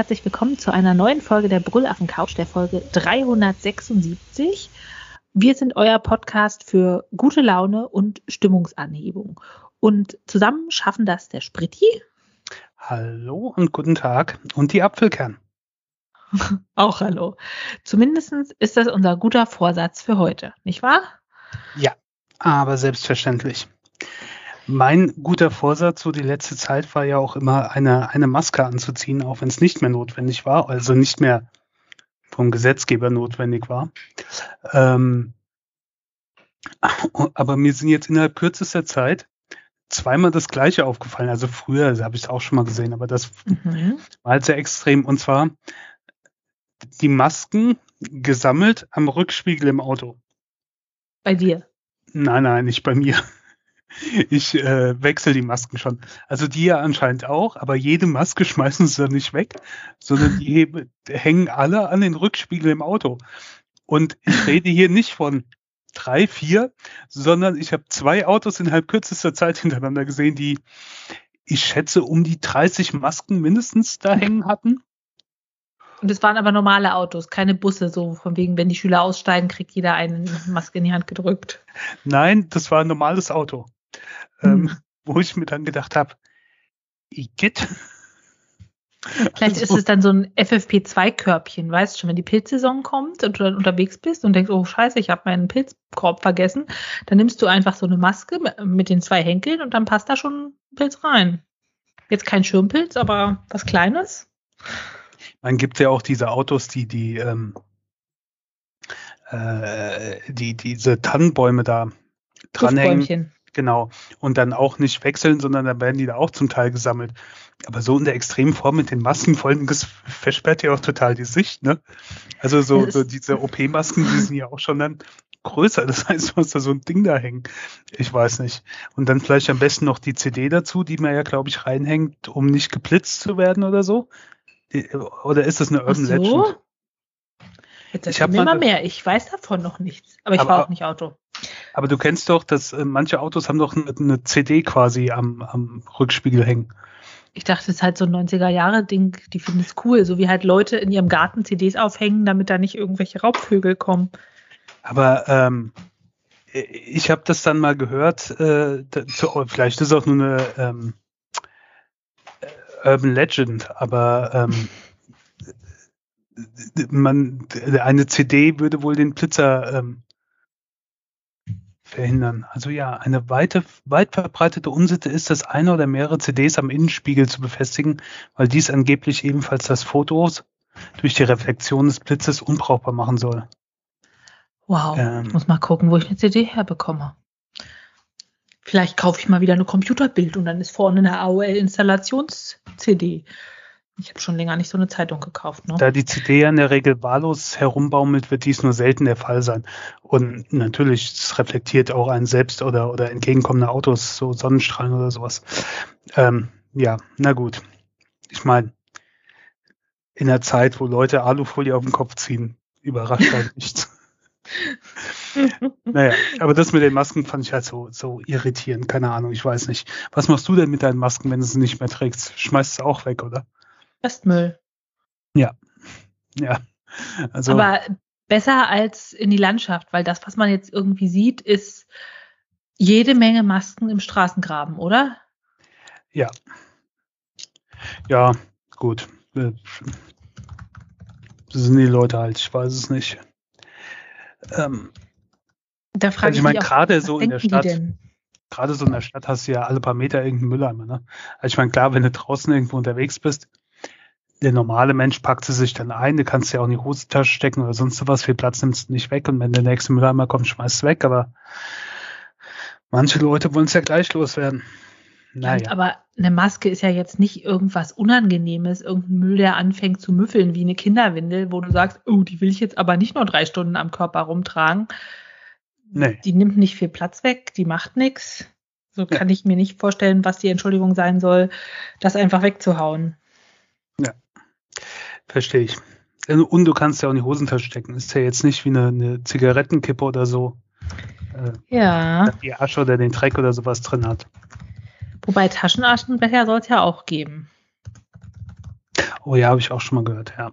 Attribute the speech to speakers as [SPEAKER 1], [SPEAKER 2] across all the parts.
[SPEAKER 1] Herzlich willkommen zu einer neuen Folge der Brüllaffen Couch, der Folge 376. Wir sind euer Podcast für gute Laune und Stimmungsanhebung. Und zusammen schaffen das der Spritti.
[SPEAKER 2] Hallo und guten Tag und die Apfelkern.
[SPEAKER 1] Auch hallo. Zumindest ist das unser guter Vorsatz für heute, nicht wahr?
[SPEAKER 2] Ja, aber selbstverständlich. Mein guter Vorsatz so die letzte Zeit war ja auch immer eine, eine Maske anzuziehen, auch wenn es nicht mehr notwendig war, also nicht mehr vom Gesetzgeber notwendig war. Ähm, aber mir sind jetzt innerhalb kürzester Zeit zweimal das gleiche aufgefallen. Also früher habe ich es auch schon mal gesehen, aber das mhm. war halt sehr extrem. Und zwar die Masken gesammelt am Rückspiegel im Auto.
[SPEAKER 1] Bei dir?
[SPEAKER 2] Nein, nein, nicht bei mir. Ich äh, wechsle die Masken schon. Also die ja anscheinend auch, aber jede Maske schmeißen sie dann nicht weg, sondern die hängen alle an den Rückspiegel im Auto. Und ich rede hier nicht von drei, vier, sondern ich habe zwei Autos innerhalb kürzester Zeit hintereinander gesehen, die ich schätze um die 30 Masken mindestens da hängen hatten.
[SPEAKER 1] Und es waren aber normale Autos, keine Busse, so von wegen, wenn die Schüler aussteigen, kriegt jeder eine Maske in die Hand gedrückt.
[SPEAKER 2] Nein, das war ein normales Auto. Ähm, hm. wo ich mir dann gedacht habe, Igitt.
[SPEAKER 1] Vielleicht also, ist es dann so ein FFP2-Körbchen, weißt du schon, wenn die Pilzsaison kommt und du dann unterwegs bist und denkst, oh scheiße, ich habe meinen Pilzkorb vergessen, dann nimmst du einfach so eine Maske mit den zwei Henkeln und dann passt da schon ein Pilz rein. Jetzt kein Schirmpilz, aber was Kleines.
[SPEAKER 2] Man gibt ja auch diese Autos, die die ähm, äh, die diese Tannenbäume da dranhängen. Genau. Und dann auch nicht wechseln, sondern dann werden die da auch zum Teil gesammelt. Aber so in der extremen Form mit den Maskenfolgen, das versperrt ja auch total die Sicht, ne? Also so, so diese OP-Masken, die sind ja auch schon dann größer. Das heißt, du hast da so ein Ding da hängen. Ich weiß nicht. Und dann vielleicht am besten noch die CD dazu, die man ja, glaube ich, reinhängt, um nicht geblitzt zu werden oder so. Oder ist das eine Urban so? Legend?
[SPEAKER 1] Jetzt ich habe immer mehr. Ich weiß davon noch nichts. Aber ich fahre auch nicht Auto.
[SPEAKER 2] Aber du kennst doch, dass äh, manche Autos haben doch eine, eine CD quasi am, am Rückspiegel hängen.
[SPEAKER 1] Ich dachte, das ist halt so ein 90er-Jahre-Ding, die finden es cool, so wie halt Leute in ihrem Garten CDs aufhängen, damit da nicht irgendwelche Raubvögel kommen.
[SPEAKER 2] Aber ähm, ich habe das dann mal gehört, äh, dazu, vielleicht ist es auch nur eine ähm, Urban Legend, aber ähm, man, eine CD würde wohl den Blitzer ähm, verhindern. Also ja, eine weite, weit verbreitete Unsitte ist es, eine oder mehrere CDs am Innenspiegel zu befestigen, weil dies angeblich ebenfalls das Fotos durch die Reflexion des Blitzes unbrauchbar machen soll.
[SPEAKER 1] Wow, ähm, ich muss mal gucken, wo ich eine CD herbekomme. Vielleicht kaufe ich mal wieder eine Computerbild und dann ist vorne eine AOL-Installations-CD. Ich habe schon länger nicht so eine Zeitung gekauft. Ne?
[SPEAKER 2] Da die CD ja in der Regel wahllos herumbaumelt, wird dies nur selten der Fall sein. Und natürlich, es reflektiert auch einen selbst oder, oder entgegenkommende Autos, so Sonnenstrahlen oder sowas. Ähm, ja, na gut. Ich meine, in der Zeit, wo Leute Alufolie auf den Kopf ziehen, überrascht halt nichts. naja, aber das mit den Masken fand ich halt so, so irritierend. Keine Ahnung, ich weiß nicht. Was machst du denn mit deinen Masken, wenn du sie nicht mehr trägst? Schmeißt du auch weg, oder?
[SPEAKER 1] Restmüll.
[SPEAKER 2] Ja. Ja.
[SPEAKER 1] Also, Aber besser als in die Landschaft, weil das, was man jetzt irgendwie sieht, ist jede Menge Masken im Straßengraben, oder?
[SPEAKER 2] Ja. Ja, gut. Das sind die Leute halt, ich weiß es nicht.
[SPEAKER 1] Ähm, da frage
[SPEAKER 2] also ich meine, gerade so in der Stadt, gerade so in der Stadt hast du ja alle paar Meter irgendeinen Mülleimer, ne? Also ich meine, klar, wenn du draußen irgendwo unterwegs bist, der normale Mensch packt sie sich dann ein, du kannst ja auch in die Hosentasche stecken oder sonst was, viel Platz nimmst du nicht weg und wenn der nächste Mülleimer kommt, schmeißt es weg, aber manche Leute wollen es ja gleich loswerden.
[SPEAKER 1] Naja. Aber eine Maske ist ja jetzt nicht irgendwas Unangenehmes, irgendein Müll, der anfängt zu müffeln wie eine Kinderwindel, wo du sagst, oh, die will ich jetzt aber nicht nur drei Stunden am Körper rumtragen. Nee. Die nimmt nicht viel Platz weg, die macht nichts. So ja. kann ich mir nicht vorstellen, was die Entschuldigung sein soll, das einfach wegzuhauen.
[SPEAKER 2] Ja. Verstehe ich. Also, und du kannst ja auch in die Hosentasche stecken. Ist ja jetzt nicht wie eine, eine Zigarettenkippe oder so.
[SPEAKER 1] Äh, ja.
[SPEAKER 2] Die Asche oder den Dreck oder sowas drin hat.
[SPEAKER 1] Wobei Taschenaschenbecher soll es ja auch geben.
[SPEAKER 2] Oh Oh ja, habe ich auch schon mal gehört, ja.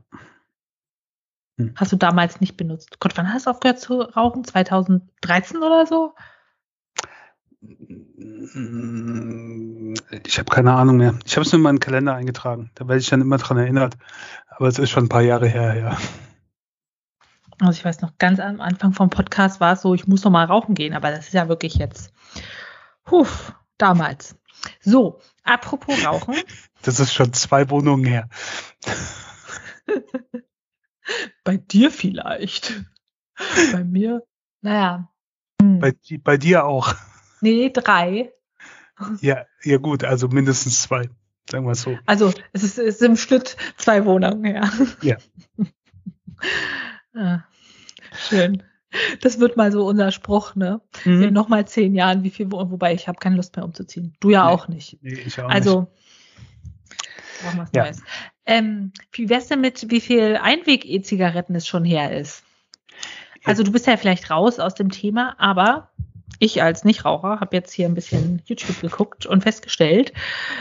[SPEAKER 1] Hm. Hast du damals nicht benutzt? Gott, wann hast du aufgehört zu rauchen? 2013 oder so?
[SPEAKER 2] Ich habe keine Ahnung mehr. Ich habe es nur in meinen Kalender eingetragen. Da werde ich dann immer dran erinnert. Aber es ist schon ein paar Jahre her, ja.
[SPEAKER 1] Also ich weiß noch, ganz am Anfang vom Podcast war es so, ich muss noch mal rauchen gehen, aber das ist ja wirklich jetzt, huf, damals. So, apropos Rauchen.
[SPEAKER 2] Das ist schon zwei Wohnungen her.
[SPEAKER 1] bei dir vielleicht. Bei mir, naja.
[SPEAKER 2] Hm. Bei, bei dir auch.
[SPEAKER 1] Nee, drei.
[SPEAKER 2] Ja, ja gut, also mindestens zwei, sagen wir so.
[SPEAKER 1] Also es ist, es ist im Schnitt zwei Wohnungen, ja.
[SPEAKER 2] Ja.
[SPEAKER 1] ah, schön. Das wird mal so unser Spruch, ne? Mhm. In nochmal zehn Jahren, wie viel, wobei ich habe keine Lust mehr umzuziehen. Du ja nee, auch nicht.
[SPEAKER 2] Nee, ich auch
[SPEAKER 1] also,
[SPEAKER 2] nicht.
[SPEAKER 1] wir was ja. Neues. Ähm, wie wär's denn mit, wie viel Einweg-E-Zigaretten es schon her ist? Also du bist ja vielleicht raus aus dem Thema, aber ich als Nichtraucher habe jetzt hier ein bisschen YouTube geguckt und festgestellt,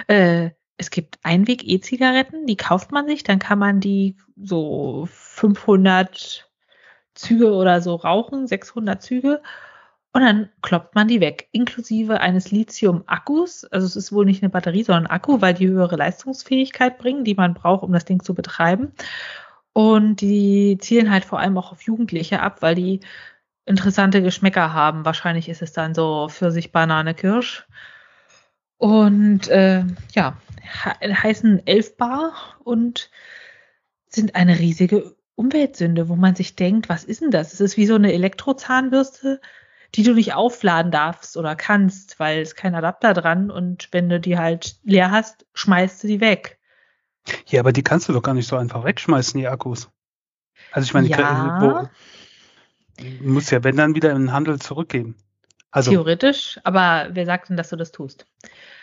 [SPEAKER 1] äh, es gibt Einweg-E-Zigaretten, die kauft man sich, dann kann man die so 500 Züge oder so rauchen, 600 Züge. Und dann kloppt man die weg, inklusive eines Lithium-Akkus. Also es ist wohl nicht eine Batterie, sondern ein Akku, weil die höhere Leistungsfähigkeit bringen, die man braucht, um das Ding zu betreiben. Und die zielen halt vor allem auch auf Jugendliche ab, weil die interessante Geschmäcker haben. Wahrscheinlich ist es dann so Pfirsich, Banane, Kirsch. Und äh, ja, heißen 11 Bar und sind eine riesige Umweltsünde, wo man sich denkt, was ist denn das? Es ist wie so eine Elektrozahnbürste, die du nicht aufladen darfst oder kannst, weil es kein Adapter dran und wenn du die halt leer hast, schmeißt du die weg.
[SPEAKER 2] Ja, aber die kannst du doch gar nicht so einfach wegschmeißen, die Akkus. Also ich meine,
[SPEAKER 1] ja.
[SPEAKER 2] wo, muss ja, wenn dann wieder in den Handel zurückgeben.
[SPEAKER 1] Also, Theoretisch, aber wer sagt denn, dass du das tust?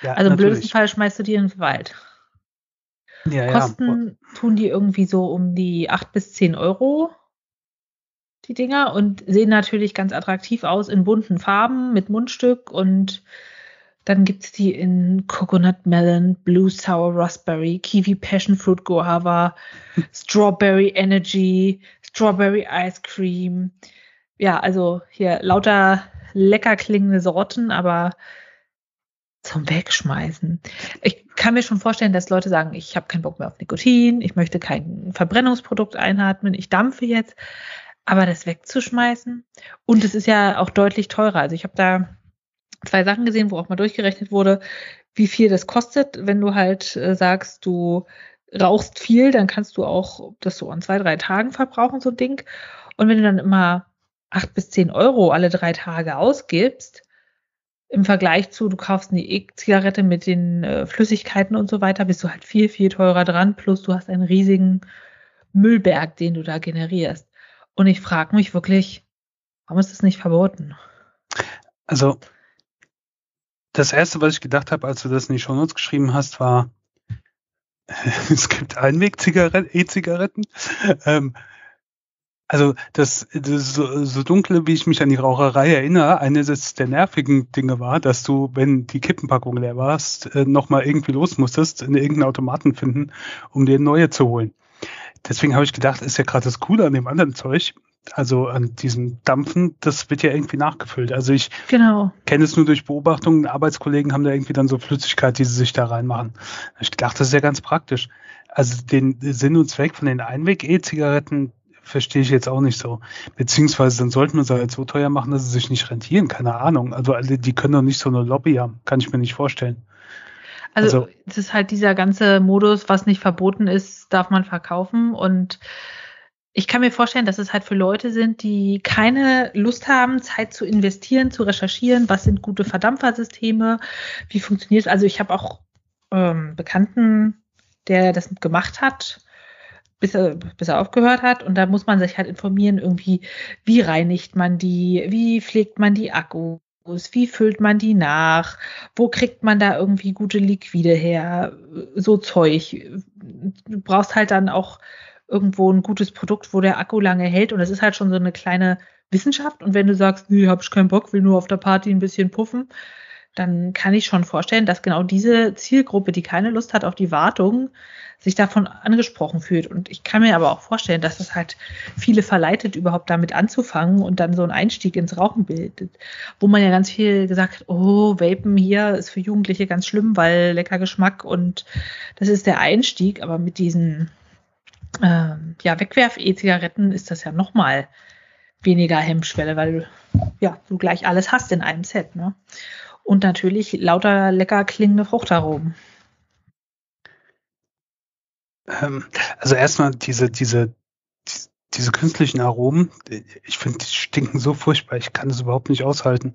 [SPEAKER 1] Ja, also im natürlich. blödesten Fall schmeißt du die in den Wald. Ja, Kosten ja. tun die irgendwie so um die 8 bis 10 Euro, die Dinger, und sehen natürlich ganz attraktiv aus in bunten Farben mit Mundstück und dann gibt es die in Coconut Melon, Blue Sour Raspberry, Kiwi Passion Fruit Guava, Strawberry Energy, Strawberry Ice Cream. Ja, also hier lauter lecker klingende Sorten, aber zum Wegschmeißen. Ich kann mir schon vorstellen, dass Leute sagen, ich habe keinen Bock mehr auf Nikotin, ich möchte kein Verbrennungsprodukt einatmen, ich dampfe jetzt. Aber das wegzuschmeißen und es ist ja auch deutlich teurer. Also ich habe da zwei Sachen gesehen, wo auch mal durchgerechnet wurde, wie viel das kostet, wenn du halt äh, sagst, du rauchst viel, dann kannst du auch das so an zwei, drei Tagen verbrauchen, so ein Ding. Und wenn du dann immer acht bis zehn Euro alle drei Tage ausgibst, im Vergleich zu, du kaufst eine E-Zigarette mit den äh, Flüssigkeiten und so weiter, bist du halt viel, viel teurer dran, plus du hast einen riesigen Müllberg, den du da generierst. Und ich frage mich wirklich, warum ist das nicht verboten?
[SPEAKER 2] Also, das erste, was ich gedacht habe, als du das in die Shownotes geschrieben hast, war, es gibt Einweg-E-Zigaretten. Ähm, also das, das so, so dunkle, wie ich mich an die Raucherei erinnere, eines der nervigen Dinge war, dass du, wenn die Kippenpackung leer warst, äh, nochmal irgendwie los musstest, in irgendeinen Automaten finden, um dir neue zu holen. Deswegen habe ich gedacht, ist ja gerade das Coole an dem anderen Zeug, also an diesem Dampfen, das wird ja irgendwie nachgefüllt. Also ich
[SPEAKER 1] genau.
[SPEAKER 2] kenne es nur durch Beobachtungen, Arbeitskollegen haben da irgendwie dann so Flüssigkeit, die sie sich da reinmachen. Ich dachte, das ist ja ganz praktisch. Also den Sinn und Zweck von den Einweg-E-Zigaretten, verstehe ich jetzt auch nicht so. Beziehungsweise dann sollten wir sie halt so teuer machen, dass sie sich nicht rentieren. Keine Ahnung. Also die können doch nicht so eine Lobby haben. Kann ich mir nicht vorstellen.
[SPEAKER 1] Also, also es ist halt dieser ganze Modus, was nicht verboten ist, darf man verkaufen. Und ich kann mir vorstellen, dass es halt für Leute sind, die keine Lust haben, Zeit zu investieren, zu recherchieren, was sind gute Verdampfersysteme, wie funktioniert es. Also ich habe auch ähm, Bekannten, der das gemacht hat bis er, bis er aufgehört hat. Und da muss man sich halt informieren, irgendwie, wie reinigt man die, wie pflegt man die Akkus, wie füllt man die nach, wo kriegt man da irgendwie gute Liquide her, so Zeug. Du brauchst halt dann auch irgendwo ein gutes Produkt, wo der Akku lange hält. Und das ist halt schon so eine kleine Wissenschaft. Und wenn du sagst, nee, hab ich keinen Bock, will nur auf der Party ein bisschen puffen, dann kann ich schon vorstellen, dass genau diese Zielgruppe, die keine Lust hat auf die Wartung, sich davon angesprochen fühlt. Und ich kann mir aber auch vorstellen, dass das halt viele verleitet, überhaupt damit anzufangen und dann so einen Einstieg ins Rauchen bildet. Wo man ja ganz viel gesagt hat, oh, Vapen hier ist für Jugendliche ganz schlimm, weil lecker Geschmack und das ist der Einstieg. Aber mit diesen äh, ja, Wegwerf-E-Zigaretten ist das ja nochmal weniger Hemmschwelle, weil du ja, du gleich alles hast in einem Set. Ne? Und natürlich lauter lecker klingende Fruchtaromen.
[SPEAKER 2] Ähm, also erstmal diese, diese, diese künstlichen Aromen, ich finde, die stinken so furchtbar, ich kann das überhaupt nicht aushalten.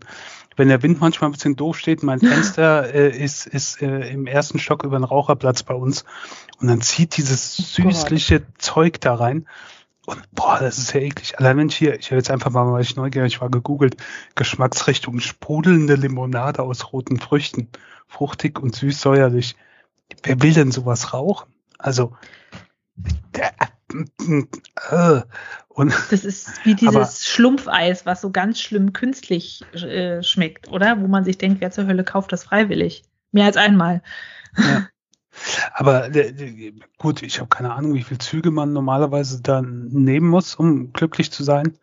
[SPEAKER 2] Wenn der Wind manchmal ein bisschen doof steht, mein Fenster äh, ist, ist äh, im ersten Stock über den Raucherplatz bei uns und dann zieht dieses süßliche Zeug da rein und boah, das ist ja eklig. Allein wenn ich hier, ich habe jetzt einfach mal, weil ich neugierig war, gegoogelt, Geschmacksrichtung sprudelnde Limonade aus roten Früchten. Fruchtig und süß-säuerlich. Wer will denn sowas rauchen? Also,
[SPEAKER 1] äh, und, das ist wie dieses aber, Schlumpfeis, was so ganz schlimm künstlich äh, schmeckt, oder? Wo man sich denkt, wer zur Hölle kauft das freiwillig? Mehr als einmal.
[SPEAKER 2] Ja. Aber äh, gut, ich habe keine Ahnung, wie viel Züge man normalerweise dann nehmen muss, um glücklich zu sein.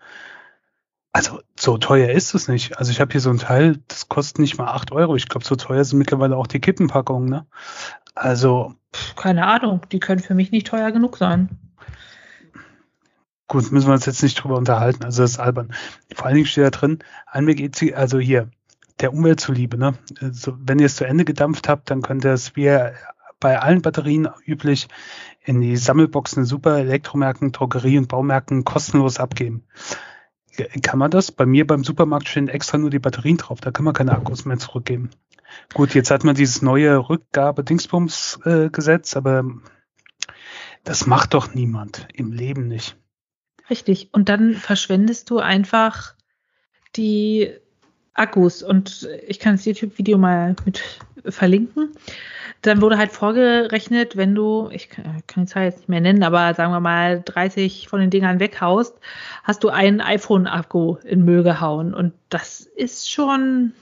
[SPEAKER 2] Also so teuer ist es nicht. Also ich habe hier so ein Teil, das kostet nicht mal acht Euro. Ich glaube, so teuer sind mittlerweile auch die Kippenpackungen. Ne? Also
[SPEAKER 1] keine Ahnung, die können für mich nicht teuer genug sein.
[SPEAKER 2] Gut, müssen wir uns jetzt nicht drüber unterhalten. Also das ist albern. Vor allen Dingen steht da drin, Einweg also hier, der Umwelt zuliebe. Ne? Also, wenn ihr es zu Ende gedampft habt, dann könnt ihr es wie bei allen Batterien üblich in die Sammelboxen Super Elektromärkten, Drogerie und Baumärkten kostenlos abgeben. Kann man das? Bei mir beim Supermarkt stehen extra nur die Batterien drauf, da kann man keine Akkus mehr zurückgeben. Gut, jetzt hat man dieses neue Rückgabe-Dingsbums-Gesetz, äh, aber das macht doch niemand im Leben nicht.
[SPEAKER 1] Richtig. Und dann verschwendest du einfach die Akkus. Und ich kann das YouTube-Video mal mit verlinken dann wurde halt vorgerechnet, wenn du, ich kann die Zahl jetzt nicht mehr nennen, aber sagen wir mal 30 von den Dingern weghaust, hast du einen iPhone-Akku in Müll gehauen. Und das ist schon,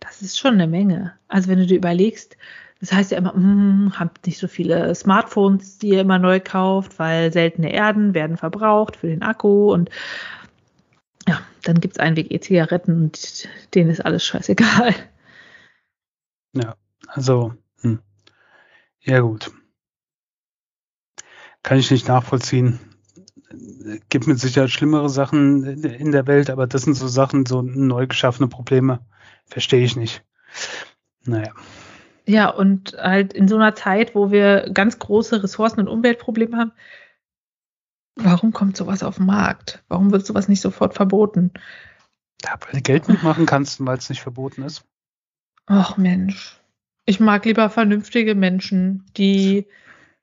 [SPEAKER 1] das ist schon eine Menge. Also wenn du dir überlegst, das heißt ja immer, hm, habt nicht so viele Smartphones, die ihr immer neu kauft, weil seltene Erden werden verbraucht für den Akku und ja, dann gibt es Einweg-E-Zigaretten und denen ist alles scheißegal.
[SPEAKER 2] Ja, also, hm. ja gut. Kann ich nicht nachvollziehen. Gibt mit Sicherheit schlimmere Sachen in der Welt, aber das sind so Sachen, so neu geschaffene Probleme. Verstehe ich nicht. Naja.
[SPEAKER 1] Ja, und halt in so einer Zeit, wo wir ganz große Ressourcen- und Umweltprobleme haben, warum kommt sowas auf den Markt? Warum wird sowas nicht sofort verboten?
[SPEAKER 2] Ja, weil du Geld mitmachen kannst, weil es nicht verboten ist.
[SPEAKER 1] Ach Mensch. Ich mag lieber vernünftige Menschen, die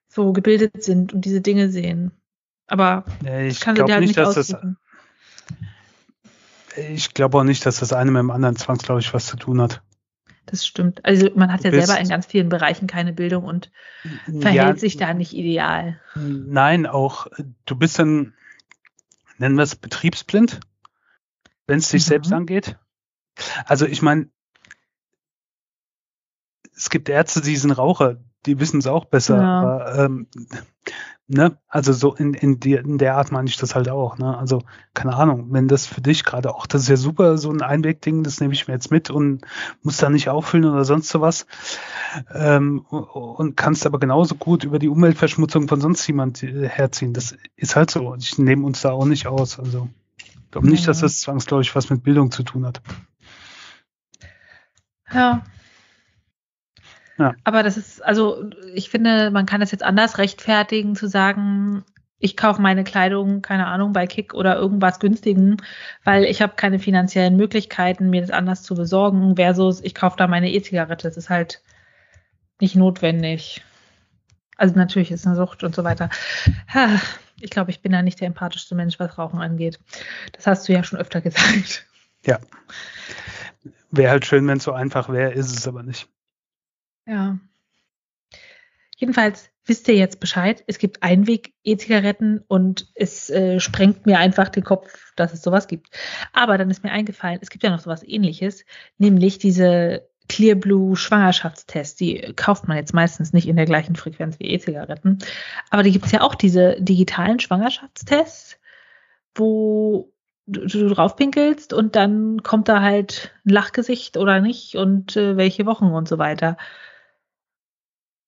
[SPEAKER 1] so gebildet sind und diese Dinge sehen. Aber
[SPEAKER 2] nee, ich kann glaube halt nicht, dass das. Ich glaube auch nicht, dass das eine mit dem anderen zwangsläufig was zu tun hat.
[SPEAKER 1] Das stimmt. Also man hat ja selber in ganz vielen Bereichen keine Bildung und verhält ja, sich da nicht ideal.
[SPEAKER 2] Nein, auch du bist dann, nennen wir es betriebsblind, wenn es dich mhm. selbst angeht. Also ich meine, es gibt Ärzte, die sind Raucher, die wissen es auch besser. Ja. Aber, ähm, ne? Also so in, in, die, in der Art meine ich das halt auch. Ne? Also, keine Ahnung, wenn das für dich gerade auch, das ist ja super, so ein Einwegding, das nehme ich mir jetzt mit und muss da nicht auffüllen oder sonst sowas. Ähm, und kannst aber genauso gut über die Umweltverschmutzung von sonst jemand äh, herziehen. Das ist halt so. Ich nehme uns da auch nicht aus. Also, ich glaube nicht, dass das zwangsläufig was mit Bildung zu tun hat.
[SPEAKER 1] Ja, ja. Aber das ist, also ich finde, man kann das jetzt anders rechtfertigen, zu sagen, ich kaufe meine Kleidung, keine Ahnung, bei Kick oder irgendwas günstigen, weil ich habe keine finanziellen Möglichkeiten, mir das anders zu besorgen, versus ich kaufe da meine E-Zigarette. Das ist halt nicht notwendig. Also natürlich ist eine Sucht und so weiter. Ich glaube, ich bin da nicht der empathischste Mensch, was Rauchen angeht. Das hast du ja schon öfter gesagt.
[SPEAKER 2] Ja. Wäre halt schön, wenn es so einfach wäre, ist es aber nicht.
[SPEAKER 1] Ja. Jedenfalls wisst ihr jetzt Bescheid? Es gibt Einweg-E-Zigaretten und es äh, sprengt mir einfach den Kopf, dass es sowas gibt. Aber dann ist mir eingefallen, es gibt ja noch sowas ähnliches, nämlich diese Clear Blue Schwangerschaftstests. Die kauft man jetzt meistens nicht in der gleichen Frequenz wie E-Zigaretten. Aber die gibt es ja auch, diese digitalen Schwangerschaftstests, wo du, du drauf pinkelst und dann kommt da halt ein Lachgesicht oder nicht und äh, welche Wochen und so weiter.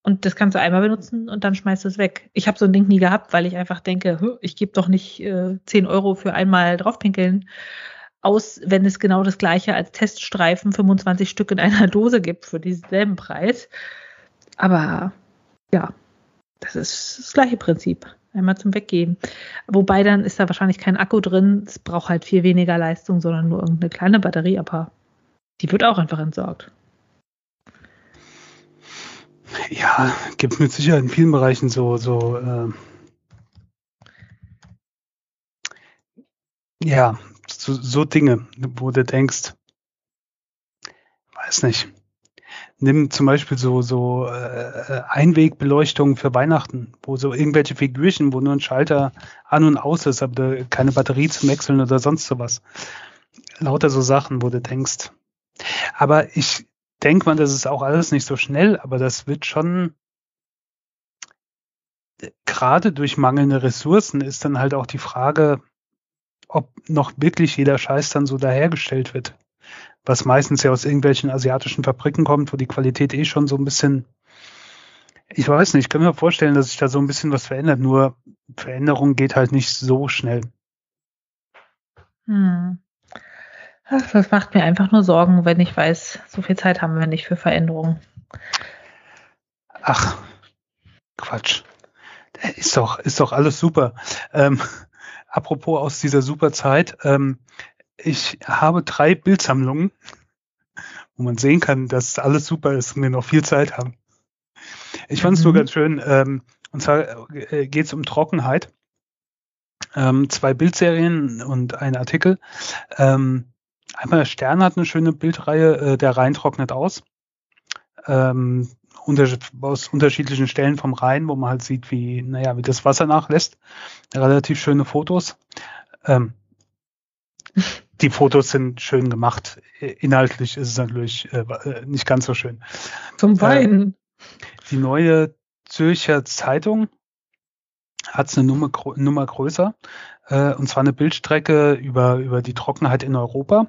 [SPEAKER 1] Und das kannst du einmal benutzen und dann schmeißt du es weg. Ich habe so ein Ding nie gehabt, weil ich einfach denke, ich gebe doch nicht äh, 10 Euro für einmal draufpinkeln aus, wenn es genau das gleiche als Teststreifen 25 Stück in einer Dose gibt für denselben Preis. Aber ja, das ist das gleiche Prinzip. Einmal zum Weggeben. Wobei dann ist da wahrscheinlich kein Akku drin. Es braucht halt viel weniger Leistung, sondern nur irgendeine kleine Batterie. Aber die wird auch einfach entsorgt.
[SPEAKER 2] Ja, gibt mit Sicherheit in vielen Bereichen so, so äh, ja, so, so Dinge, wo du denkst, weiß nicht. Nimm zum Beispiel so, so äh, Einwegbeleuchtung für Weihnachten, wo so irgendwelche Figürchen, wo nur ein Schalter an und aus ist, aber keine Batterie zum Wechseln oder sonst sowas. Lauter so Sachen, wo du denkst. Aber ich denke mal, das ist auch alles nicht so schnell, aber das wird schon gerade durch mangelnde Ressourcen ist dann halt auch die Frage, ob noch wirklich jeder Scheiß dann so dahergestellt wird. Was meistens ja aus irgendwelchen asiatischen Fabriken kommt, wo die Qualität eh schon so ein bisschen, ich weiß nicht, ich kann mir vorstellen, dass sich da so ein bisschen was verändert, nur Veränderung geht halt nicht so schnell.
[SPEAKER 1] Hm. Das macht mir einfach nur Sorgen, wenn ich weiß, so viel Zeit haben wir nicht für Veränderungen.
[SPEAKER 2] Ach, Quatsch. Ist doch, ist doch alles super. Ähm, apropos aus dieser super Zeit. Ähm, ich habe drei Bildsammlungen, wo man sehen kann, dass alles super ist und wir noch viel Zeit haben. Ich fand es mhm. nur ganz schön. Ähm, und zwar äh, geht es um Trockenheit. Ähm, zwei Bildserien und ein Artikel. Ähm, einmal Stern hat eine schöne Bildreihe, äh, der Rhein trocknet aus. Ähm, unter, aus unterschiedlichen Stellen vom Rhein, wo man halt sieht, wie, naja, wie das Wasser nachlässt. Relativ schöne Fotos. Ähm, die Fotos sind schön gemacht. Inhaltlich ist es natürlich äh, äh nicht ganz so schön.
[SPEAKER 1] Zum Weinen. Äh,
[SPEAKER 2] die neue Zürcher Zeitung hat eine Nummer, Nummer größer, äh, und zwar eine Bildstrecke über, über die Trockenheit in Europa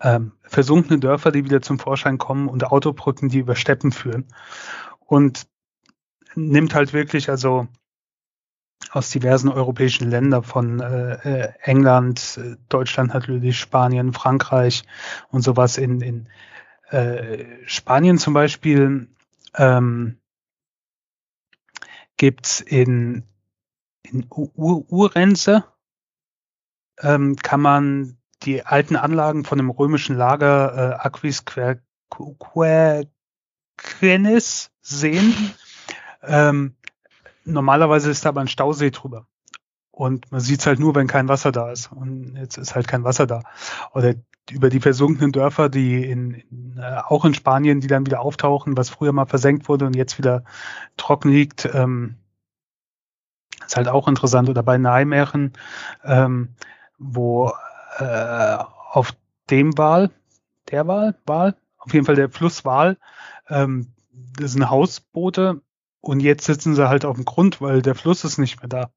[SPEAKER 2] ähm, versunkene Dörfer, die wieder zum Vorschein kommen und Autobrücken, die über Steppen führen. Und nimmt halt wirklich also aus diversen europäischen Ländern von äh, äh England, Deutschland natürlich, Spanien, Frankreich und sowas in, in äh, Spanien zum Beispiel ähm, gibt's in, in Urense ähm, kann man die alten Anlagen von dem römischen Lager äh, Aquis Querquenis sehen. Ähm, normalerweise ist da aber ein Stausee drüber. Und man sieht es halt nur, wenn kein Wasser da ist. Und jetzt ist halt kein Wasser da. Oder über die versunkenen Dörfer, die in, in äh, auch in Spanien, die dann wieder auftauchen, was früher mal versenkt wurde und jetzt wieder trocken liegt, ähm, ist halt auch interessant. Oder bei Nijmegen, ähm, wo äh, auf dem Wal, der Wal, Wal, auf jeden Fall der Flusswal, ähm, das sind Hausboote und jetzt sitzen sie halt auf dem Grund, weil der Fluss ist nicht mehr da.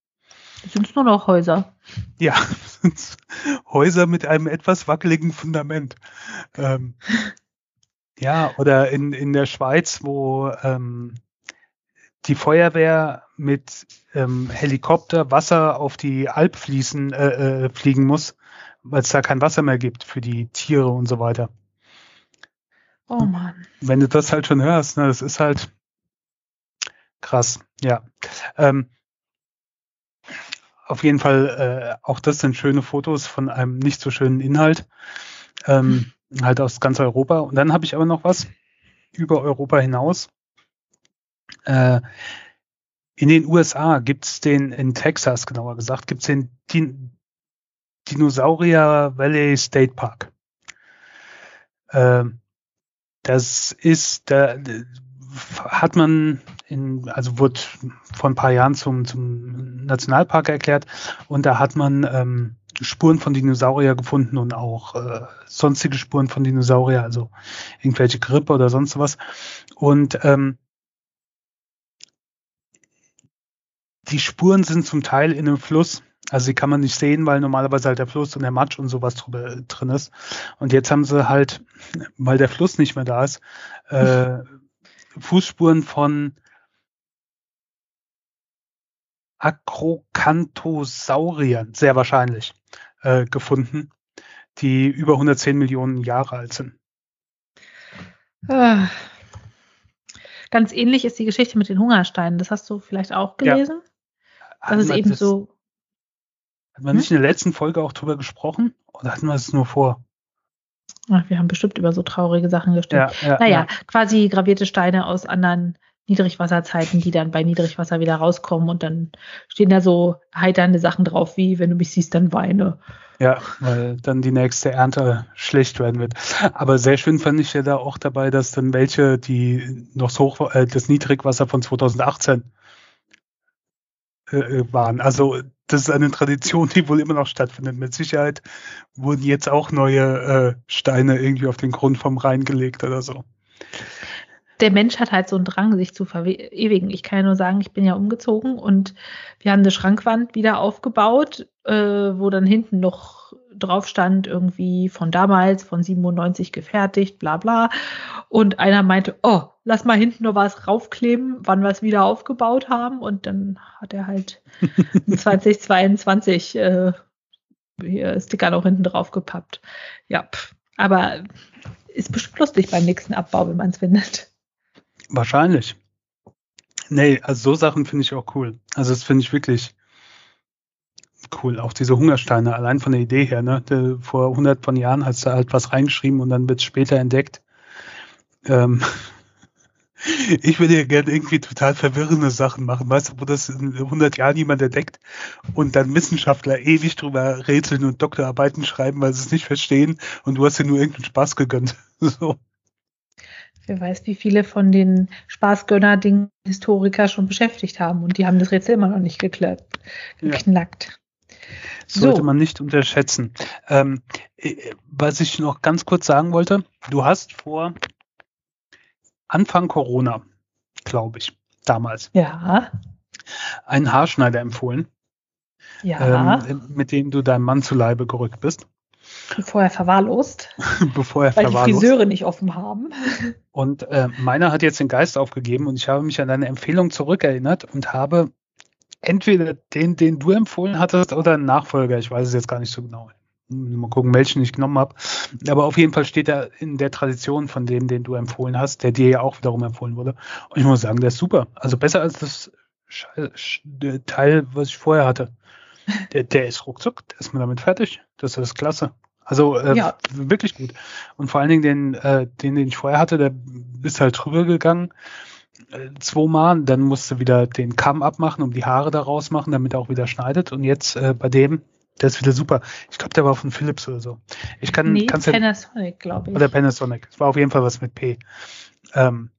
[SPEAKER 1] Sind es nur noch Häuser?
[SPEAKER 2] Ja, Häuser mit einem etwas wackeligen Fundament. Ähm, ja, oder in, in der Schweiz, wo ähm, die Feuerwehr mit ähm, Helikopter Wasser auf die Alpfliesen äh, äh, fliegen muss, weil es da kein Wasser mehr gibt für die Tiere und so weiter.
[SPEAKER 1] Oh Mann.
[SPEAKER 2] Wenn du das halt schon hörst, ne, das ist halt krass, ja. Ähm, auf jeden Fall, äh, auch das sind schöne Fotos von einem nicht so schönen Inhalt. Ähm, hm. Halt aus ganz Europa. Und dann habe ich aber noch was über Europa hinaus. Äh, in den USA gibt es den, in Texas genauer gesagt, gibt es den Dinosaurier Valley State Park. Ähm, das ist, da hat man in, also wurde vor ein paar Jahren zum, zum Nationalpark erklärt und da hat man ähm, Spuren von Dinosaurier gefunden und auch äh, sonstige Spuren von Dinosaurier, also irgendwelche Grippe oder sonst was. Und ähm, die Spuren sind zum Teil in einem Fluss. Also die kann man nicht sehen, weil normalerweise halt der Fluss und der Matsch und sowas drüber, drin ist. Und jetzt haben sie halt, weil der Fluss nicht mehr da ist, äh, Fußspuren von Akrokanthosauriern, sehr wahrscheinlich, äh, gefunden, die über 110 Millionen Jahre alt sind.
[SPEAKER 1] Ah. Ganz ähnlich ist die Geschichte mit den Hungersteinen. Das hast du vielleicht auch gelesen? Ja. Das ist eben so.
[SPEAKER 2] Hat man hm? nicht in der letzten Folge auch drüber gesprochen? Oder hatten wir es nur vor?
[SPEAKER 1] Ach, wir haben bestimmt über so traurige Sachen gestimmt. Ja, ja, naja, ja. quasi gravierte Steine aus anderen Niedrigwasserzeiten, die dann bei Niedrigwasser wieder rauskommen und dann stehen da so heiternde Sachen drauf, wie wenn du mich siehst, dann weine.
[SPEAKER 2] Ja, weil dann die nächste Ernte schlecht werden wird. Aber sehr schön fand ich ja da auch dabei, dass dann welche, die noch so hoch, äh, das Niedrigwasser von 2018 äh, waren. Also das ist eine Tradition, die wohl immer noch stattfindet. Mit Sicherheit wurden jetzt auch neue äh, Steine irgendwie auf den Grund vom Rhein gelegt oder so
[SPEAKER 1] der Mensch hat halt so einen Drang, sich zu verewigen. Ich kann ja nur sagen, ich bin ja umgezogen und wir haben eine Schrankwand wieder aufgebaut, äh, wo dann hinten noch drauf stand, irgendwie von damals, von 97 gefertigt, bla bla. Und einer meinte, oh, lass mal hinten noch was raufkleben, wann wir es wieder aufgebaut haben. Und dann hat er halt 2022 äh, hier Sticker noch hinten drauf gepappt. Ja, pff. aber ist bestimmt lustig beim nächsten Abbau, wenn man es findet.
[SPEAKER 2] Wahrscheinlich. Nee, also so Sachen finde ich auch cool. Also das finde ich wirklich cool. Auch diese Hungersteine, allein von der Idee her, ne? De, vor 100 von Jahren hast du halt was reingeschrieben und dann wird es später entdeckt. Ähm, ich würde ja gerne irgendwie total verwirrende Sachen machen, weißt du, wo das in 100 Jahren jemand entdeckt und dann Wissenschaftler ewig drüber rätseln und Doktorarbeiten schreiben, weil sie es nicht verstehen und du hast dir nur irgendeinen Spaß gegönnt. So.
[SPEAKER 1] Wer weiß, wie viele von den Spaßgönner-Dingen Historiker schon beschäftigt haben und die haben das Rätsel immer noch nicht geklärt, geknackt.
[SPEAKER 2] Ja. Sollte so. man nicht unterschätzen. Ähm, äh, was ich noch ganz kurz sagen wollte, du hast vor Anfang Corona, glaube ich, damals,
[SPEAKER 1] ja.
[SPEAKER 2] einen Haarschneider empfohlen,
[SPEAKER 1] ja.
[SPEAKER 2] ähm, mit dem du deinem Mann zu Leibe gerückt bist.
[SPEAKER 1] Bevor er verwahrlost.
[SPEAKER 2] Bevor er
[SPEAKER 1] weil verwahrlost. die Friseure nicht offen haben.
[SPEAKER 2] Und äh, meiner hat jetzt den Geist aufgegeben und ich habe mich an deine Empfehlung zurückerinnert und habe entweder den, den du empfohlen hattest oder einen Nachfolger. Ich weiß es jetzt gar nicht so genau. Mal gucken, welchen ich genommen habe. Aber auf jeden Fall steht er in der Tradition von dem, den du empfohlen hast, der dir ja auch wiederum empfohlen wurde. Und ich muss sagen, der ist super. Also besser als das Teil, was ich vorher hatte. Der, der ist ruckzuck, der ist mir damit fertig. Das ist klasse. Also äh, ja. wirklich gut. Und vor allen Dingen den, äh, den, den ich vorher hatte, der ist halt drüber gegangen. Äh, zweimal, dann musste wieder den Kamm abmachen, um die Haare daraus machen, damit er auch wieder schneidet. Und jetzt äh, bei dem, der ist wieder super. Ich glaube, der war von Philips oder so. Ich kann
[SPEAKER 1] nee, Panasonic, glaube ich.
[SPEAKER 2] Oder Panasonic. Es war auf jeden Fall was mit P. Ähm,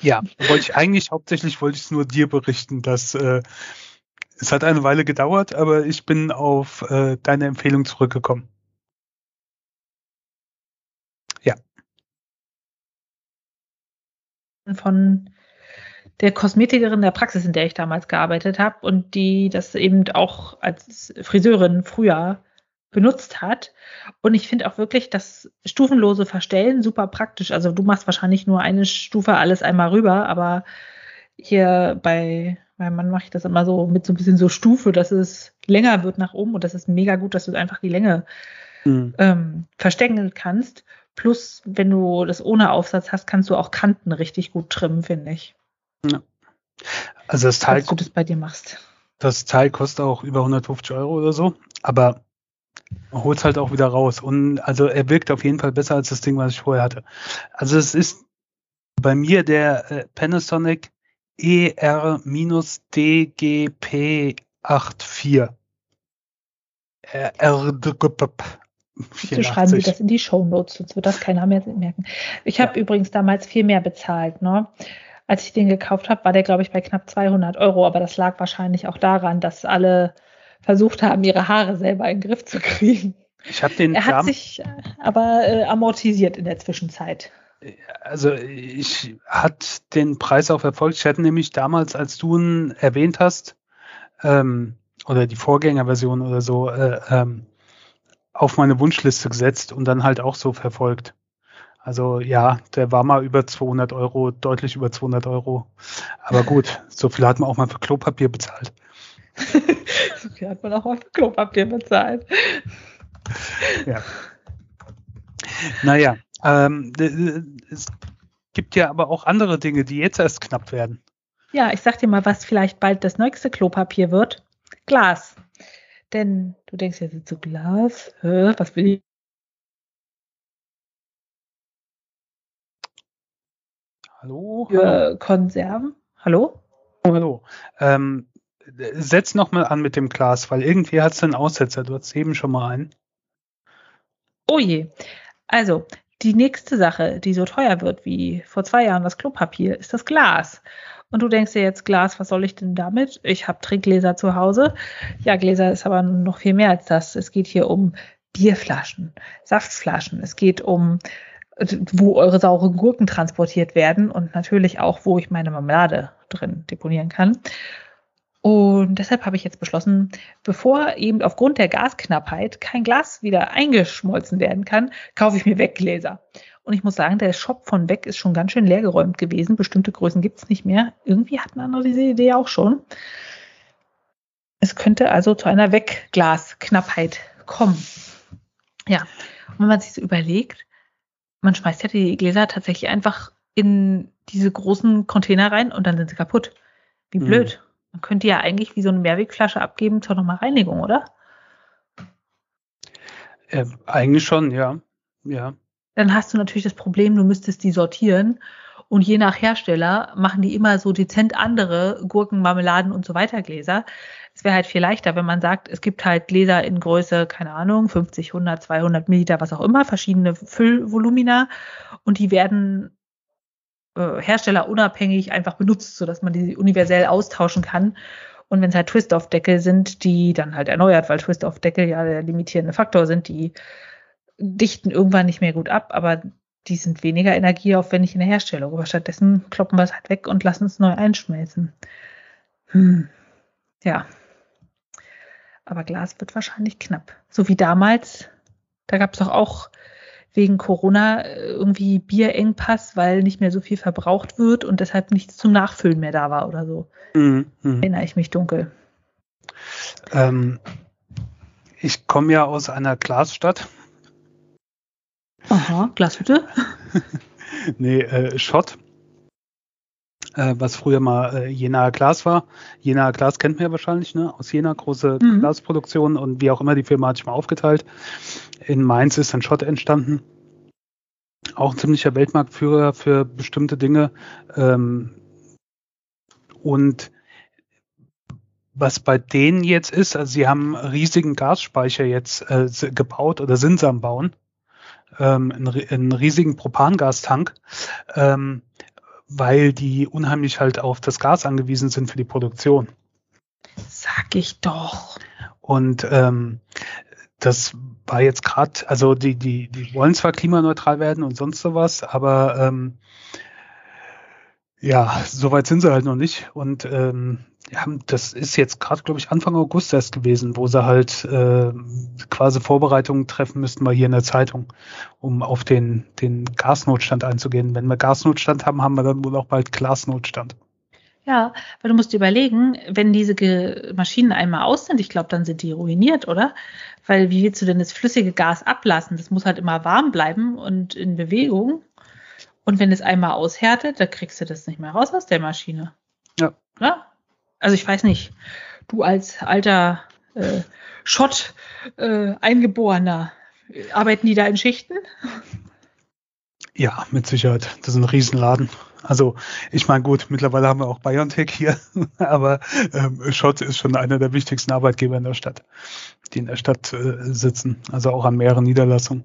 [SPEAKER 2] ja, wollte ich eigentlich hauptsächlich wollte ich es nur dir berichten, dass äh, es hat eine Weile gedauert, aber ich bin auf äh, deine Empfehlung zurückgekommen. Ja.
[SPEAKER 1] Von der Kosmetikerin der Praxis, in der ich damals gearbeitet habe und die das eben auch als Friseurin früher benutzt hat. Und ich finde auch wirklich das stufenlose Verstellen super praktisch. Also du machst wahrscheinlich nur eine Stufe alles einmal rüber, aber hier bei meinem Mann mache ich das immer so mit so ein bisschen so Stufe, dass es länger wird nach oben und das ist mega gut, dass du einfach die Länge mhm. ähm, verstecken kannst. Plus, wenn du das ohne Aufsatz hast, kannst du auch Kanten richtig gut trimmen, finde ich. Ja.
[SPEAKER 2] Also das Teil,
[SPEAKER 1] du das bei dir machst.
[SPEAKER 2] Das Teil kostet auch über 150 Euro oder so, aber holt es halt auch wieder raus. Und also er wirkt auf jeden Fall besser als das Ding, was ich vorher hatte. Also es ist bei mir der äh, Panasonic ER-DGP84.
[SPEAKER 1] Bitte schreiben Sie das in die Show Notes, sonst wird das keiner mehr merken. Ich habe ja. übrigens damals viel mehr bezahlt. Ne? Als ich den gekauft habe, war der, glaube ich, bei knapp 200 Euro. Aber das lag wahrscheinlich auch daran, dass alle versucht haben, ihre Haare selber in den Griff zu kriegen.
[SPEAKER 2] Ich habe den.
[SPEAKER 1] Er hat sich aber äh, amortisiert in der Zwischenzeit.
[SPEAKER 2] Also ich hat den Preis auch verfolgt. Ich hatte nämlich damals, als du ihn erwähnt hast, ähm, oder die Vorgängerversion oder so, äh, ähm, auf meine Wunschliste gesetzt und dann halt auch so verfolgt. Also ja, der war mal über 200 Euro, deutlich über 200 Euro. Aber gut, so viel hat man auch mal für Klopapier bezahlt.
[SPEAKER 1] so viel hat man auch mal für Klopapier bezahlt.
[SPEAKER 2] Ja. Naja, ähm, es gibt ja aber auch andere Dinge, die jetzt erst knapp werden.
[SPEAKER 1] Ja, ich sag dir mal, was vielleicht bald das nächste Klopapier wird. Glas. Denn du denkst jetzt zu Glas, Hä, was will ich?
[SPEAKER 2] Hallo?
[SPEAKER 1] Für Konserven? Hallo?
[SPEAKER 2] Oh, hallo. Ähm, setz noch mal an mit dem Glas, weil irgendwie hat es einen Aussetzer. Du hast eben schon mal einen.
[SPEAKER 1] Oh je. Also, die nächste Sache, die so teuer wird wie vor zwei Jahren das Klopapier, ist das Glas. Und du denkst dir jetzt, Glas, was soll ich denn damit? Ich habe Trinkgläser zu Hause. Ja, Gläser ist aber noch viel mehr als das. Es geht hier um Bierflaschen, Saftflaschen. Es geht um, wo eure sauren Gurken transportiert werden und natürlich auch, wo ich meine Marmelade drin deponieren kann. Und deshalb habe ich jetzt beschlossen, bevor eben aufgrund der Gasknappheit kein Glas wieder eingeschmolzen werden kann, kaufe ich mir Weggläser. Und ich muss sagen, der Shop von Weg ist schon ganz schön leergeräumt gewesen. Bestimmte Größen gibt es nicht mehr. Irgendwie hatten andere diese Idee auch schon. Es könnte also zu einer Wegglasknappheit kommen. Ja, und wenn man sich so überlegt, man schmeißt ja die Gläser tatsächlich einfach in diese großen Container rein und dann sind sie kaputt. Wie blöd. Mhm. Man könnte ja eigentlich wie so eine Mehrwegflasche abgeben zur nochmal Reinigung, oder?
[SPEAKER 2] Äh, eigentlich schon, ja. Ja.
[SPEAKER 1] Dann hast du natürlich das Problem, du müsstest die sortieren. Und je nach Hersteller machen die immer so dezent andere Gurken, Marmeladen und so weiter Gläser. Es wäre halt viel leichter, wenn man sagt, es gibt halt Gläser in Größe, keine Ahnung, 50, 100, 200 Milliliter, was auch immer, verschiedene Füllvolumina. Und die werden äh, herstellerunabhängig einfach benutzt, sodass man die universell austauschen kann. Und wenn es halt Twist-off-Deckel sind, die dann halt erneuert, weil Twist-off-Deckel ja der limitierende Faktor sind, die dichten irgendwann nicht mehr gut ab, aber die sind weniger energieaufwendig in der Herstellung. Aber stattdessen kloppen wir es halt weg und lassen es neu einschmelzen. Hm. Ja. Aber Glas wird wahrscheinlich knapp. So wie damals. Da gab es doch auch wegen Corona äh, irgendwie Bierengpass, weil nicht mehr so viel verbraucht wird und deshalb nichts zum Nachfüllen mehr da war oder so. Mhm, mh. Erinnere ich mich dunkel.
[SPEAKER 2] Ähm, ich komme ja aus einer Glasstadt.
[SPEAKER 1] Aha, Glashütte?
[SPEAKER 2] nee, äh, Schott. Äh, was früher mal äh, Jena Glas war. Jena Glas kennt man ja wahrscheinlich, ne? Aus Jena, große mhm. Glasproduktion und wie auch immer, die Firma hat sich mal aufgeteilt. In Mainz ist dann Schott entstanden. Auch ein ziemlicher Weltmarktführer für bestimmte Dinge. Ähm, und was bei denen jetzt ist, also sie haben einen riesigen Gasspeicher jetzt äh, gebaut oder sind sie am Bauen. Ähm, einen, einen riesigen Propangastank. Ähm, weil die unheimlich halt auf das Gas angewiesen sind für die Produktion.
[SPEAKER 1] Sag ich doch.
[SPEAKER 2] Und ähm, das war jetzt gerade, also die, die, die wollen zwar klimaneutral werden und sonst sowas, aber ähm, ja, soweit sind sie halt noch nicht. Und ähm, ja, das ist jetzt gerade, glaube ich, Anfang August erst gewesen, wo sie halt äh, quasi Vorbereitungen treffen müssten, mal hier in der Zeitung, um auf den, den Gasnotstand einzugehen. Wenn wir Gasnotstand haben, haben wir dann wohl auch bald Glasnotstand.
[SPEAKER 1] Ja, weil du musst überlegen, wenn diese Maschinen einmal aus sind, ich glaube, dann sind die ruiniert, oder? Weil wie willst du denn das flüssige Gas ablassen? Das muss halt immer warm bleiben und in Bewegung. Und wenn es einmal aushärtet, dann kriegst du das nicht mehr raus aus der Maschine. Ja. ja? Also ich weiß nicht, du als alter äh, Schott äh, Eingeborener, arbeiten die da in Schichten?
[SPEAKER 2] Ja, mit Sicherheit. Das ist ein Riesenladen. Also ich meine, gut, mittlerweile haben wir auch BioNTech hier, aber ähm, Schott ist schon einer der wichtigsten Arbeitgeber in der Stadt, die in der Stadt äh, sitzen, also auch an mehreren Niederlassungen.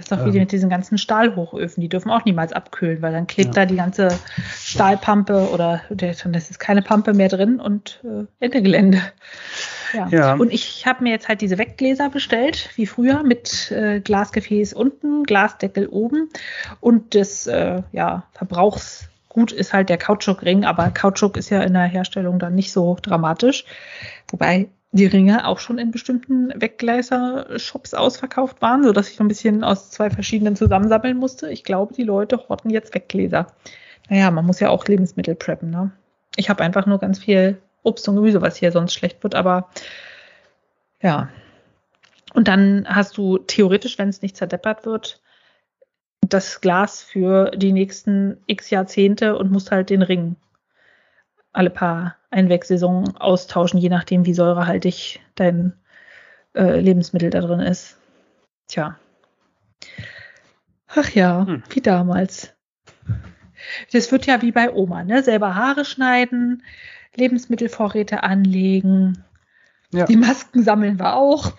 [SPEAKER 1] Das ist doch wie ähm, mit diesen ganzen Stahlhochöfen. Die dürfen auch niemals abkühlen, weil dann klebt ja. da die ganze Stahlpampe oder dann ist keine Pampe mehr drin und äh, Ende Gelände. Ja. ja. Und ich habe mir jetzt halt diese Weggläser bestellt, wie früher, mit äh, Glasgefäß unten, Glasdeckel oben und das äh, ja, Verbrauchsgut ist halt der Kautschukring, aber Kautschuk ist ja in der Herstellung dann nicht so dramatisch. Wobei die Ringe auch schon in bestimmten Weggläser-Shops ausverkauft waren, sodass ich so ein bisschen aus zwei verschiedenen zusammensammeln musste. Ich glaube, die Leute horten jetzt Weggläser. Naja, man muss ja auch Lebensmittel preppen, ne? Ich habe einfach nur ganz viel Obst und Gemüse, was hier sonst schlecht wird, aber ja. Und dann hast du theoretisch, wenn es nicht zerdeppert wird, das Glas für die nächsten x Jahrzehnte und musst halt den Ring alle paar Einwegsaison austauschen, je nachdem, wie säurehaltig dein äh, Lebensmittel da drin ist. Tja. Ach ja, hm. wie damals. Das wird ja wie bei Oma, ne? Selber Haare schneiden, Lebensmittelvorräte anlegen. Ja. Die Masken sammeln wir auch.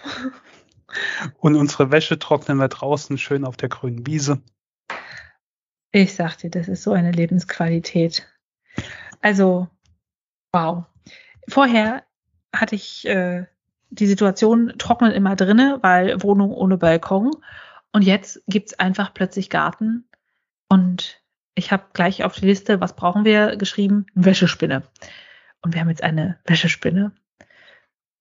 [SPEAKER 2] Und unsere Wäsche trocknen wir draußen schön auf der grünen Wiese.
[SPEAKER 1] Ich sag dir, das ist so eine Lebensqualität. Also, Wow. Vorher hatte ich äh, die Situation trocknen immer drinne, weil Wohnung ohne Balkon. Und jetzt gibt's einfach plötzlich Garten. Und ich habe gleich auf die Liste, was brauchen wir, geschrieben, Wäschespinne. Und wir haben jetzt eine Wäschespinne.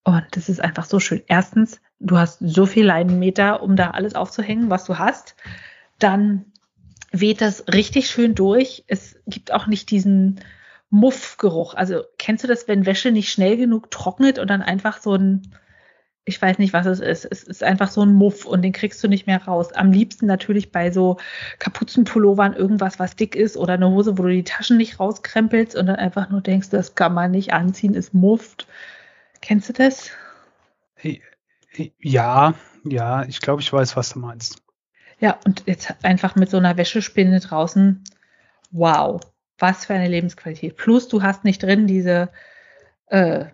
[SPEAKER 1] Und das ist einfach so schön. Erstens, du hast so viel Leinenmeter, um da alles aufzuhängen, was du hast. Dann weht das richtig schön durch. Es gibt auch nicht diesen Muffgeruch. Also kennst du das, wenn Wäsche nicht schnell genug trocknet und dann einfach so ein, ich weiß nicht, was es ist. Es ist einfach so ein Muff und den kriegst du nicht mehr raus. Am liebsten natürlich bei so Kapuzenpullovern irgendwas, was dick ist oder eine Hose, wo du die Taschen nicht rauskrempelst und dann einfach nur denkst, das kann man nicht anziehen, ist mufft. Kennst du das?
[SPEAKER 2] Ja, ja, ich glaube, ich weiß, was du meinst.
[SPEAKER 1] Ja, und jetzt einfach mit so einer Wäschespinne draußen. Wow was für eine Lebensqualität. Plus du hast nicht drin diese, äh,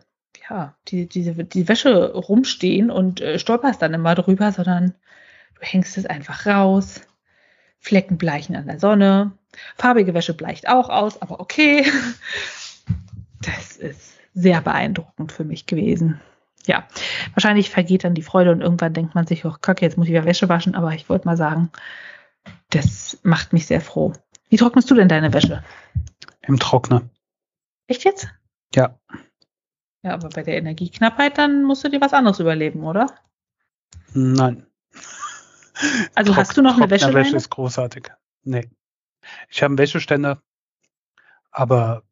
[SPEAKER 1] ja, die, diese, die Wäsche rumstehen und äh, stolperst dann immer drüber, sondern du hängst es einfach raus. Flecken bleichen an der Sonne. Farbige Wäsche bleicht auch aus, aber okay. Das ist sehr beeindruckend für mich gewesen. Ja, wahrscheinlich vergeht dann die Freude und irgendwann denkt man sich, oh Kacke, jetzt muss ich ja Wäsche waschen, aber ich wollte mal sagen, das macht mich sehr froh. Wie trocknest du denn deine Wäsche?
[SPEAKER 2] Im Trockner.
[SPEAKER 1] Echt jetzt?
[SPEAKER 2] Ja.
[SPEAKER 1] Ja, aber bei der Energieknappheit, dann musst du dir was anderes überleben, oder?
[SPEAKER 2] Nein.
[SPEAKER 1] Also Trock, hast du noch eine Wäsche?
[SPEAKER 2] Wäsche ist großartig. Nee. Ich habe einen Wäscheständer, aber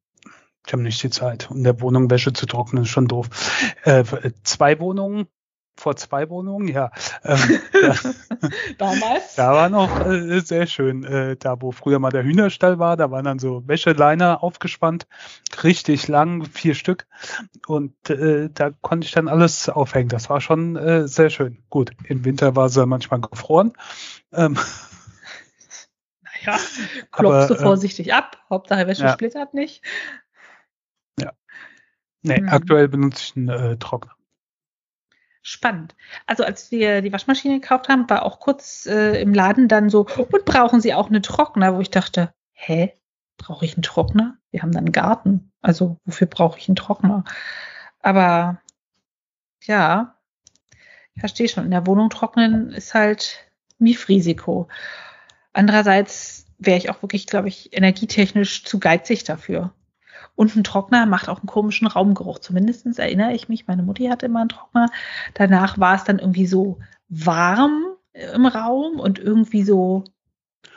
[SPEAKER 2] ich habe nicht die Zeit. Um der Wohnung Wäsche zu trocknen, ist schon doof. Äh, zwei Wohnungen, vor zwei Wohnungen, ja. Ähm,
[SPEAKER 1] ja. Damals?
[SPEAKER 2] Da war noch äh, sehr schön. Äh, da, wo früher mal der Hühnerstall war, da waren dann so Wäscheleiner aufgespannt, richtig lang, vier Stück. Und äh, da konnte ich dann alles aufhängen. Das war schon äh, sehr schön. Gut, im Winter war sie manchmal gefroren. Ähm,
[SPEAKER 1] naja, klopfst du äh, vorsichtig ab. Hauptsache Wäsche ja. splittert nicht.
[SPEAKER 2] Ja. Nee, hm. aktuell benutze ich einen äh, Trockner
[SPEAKER 1] spannend. Also als wir die Waschmaschine gekauft haben, war auch kurz äh, im Laden dann so, und brauchen Sie auch eine Trockner, wo ich dachte, hä, brauche ich einen Trockner? Wir haben dann einen Garten. Also wofür brauche ich einen Trockner? Aber ja, ich verstehe schon, in der Wohnung trocknen ist halt Miefrisiko. Andererseits wäre ich auch wirklich, glaube ich, energietechnisch zu geizig dafür. Und ein Trockner macht auch einen komischen Raumgeruch. Zumindest erinnere ich mich, meine Mutti hatte immer einen Trockner. Danach war es dann irgendwie so warm im Raum und irgendwie so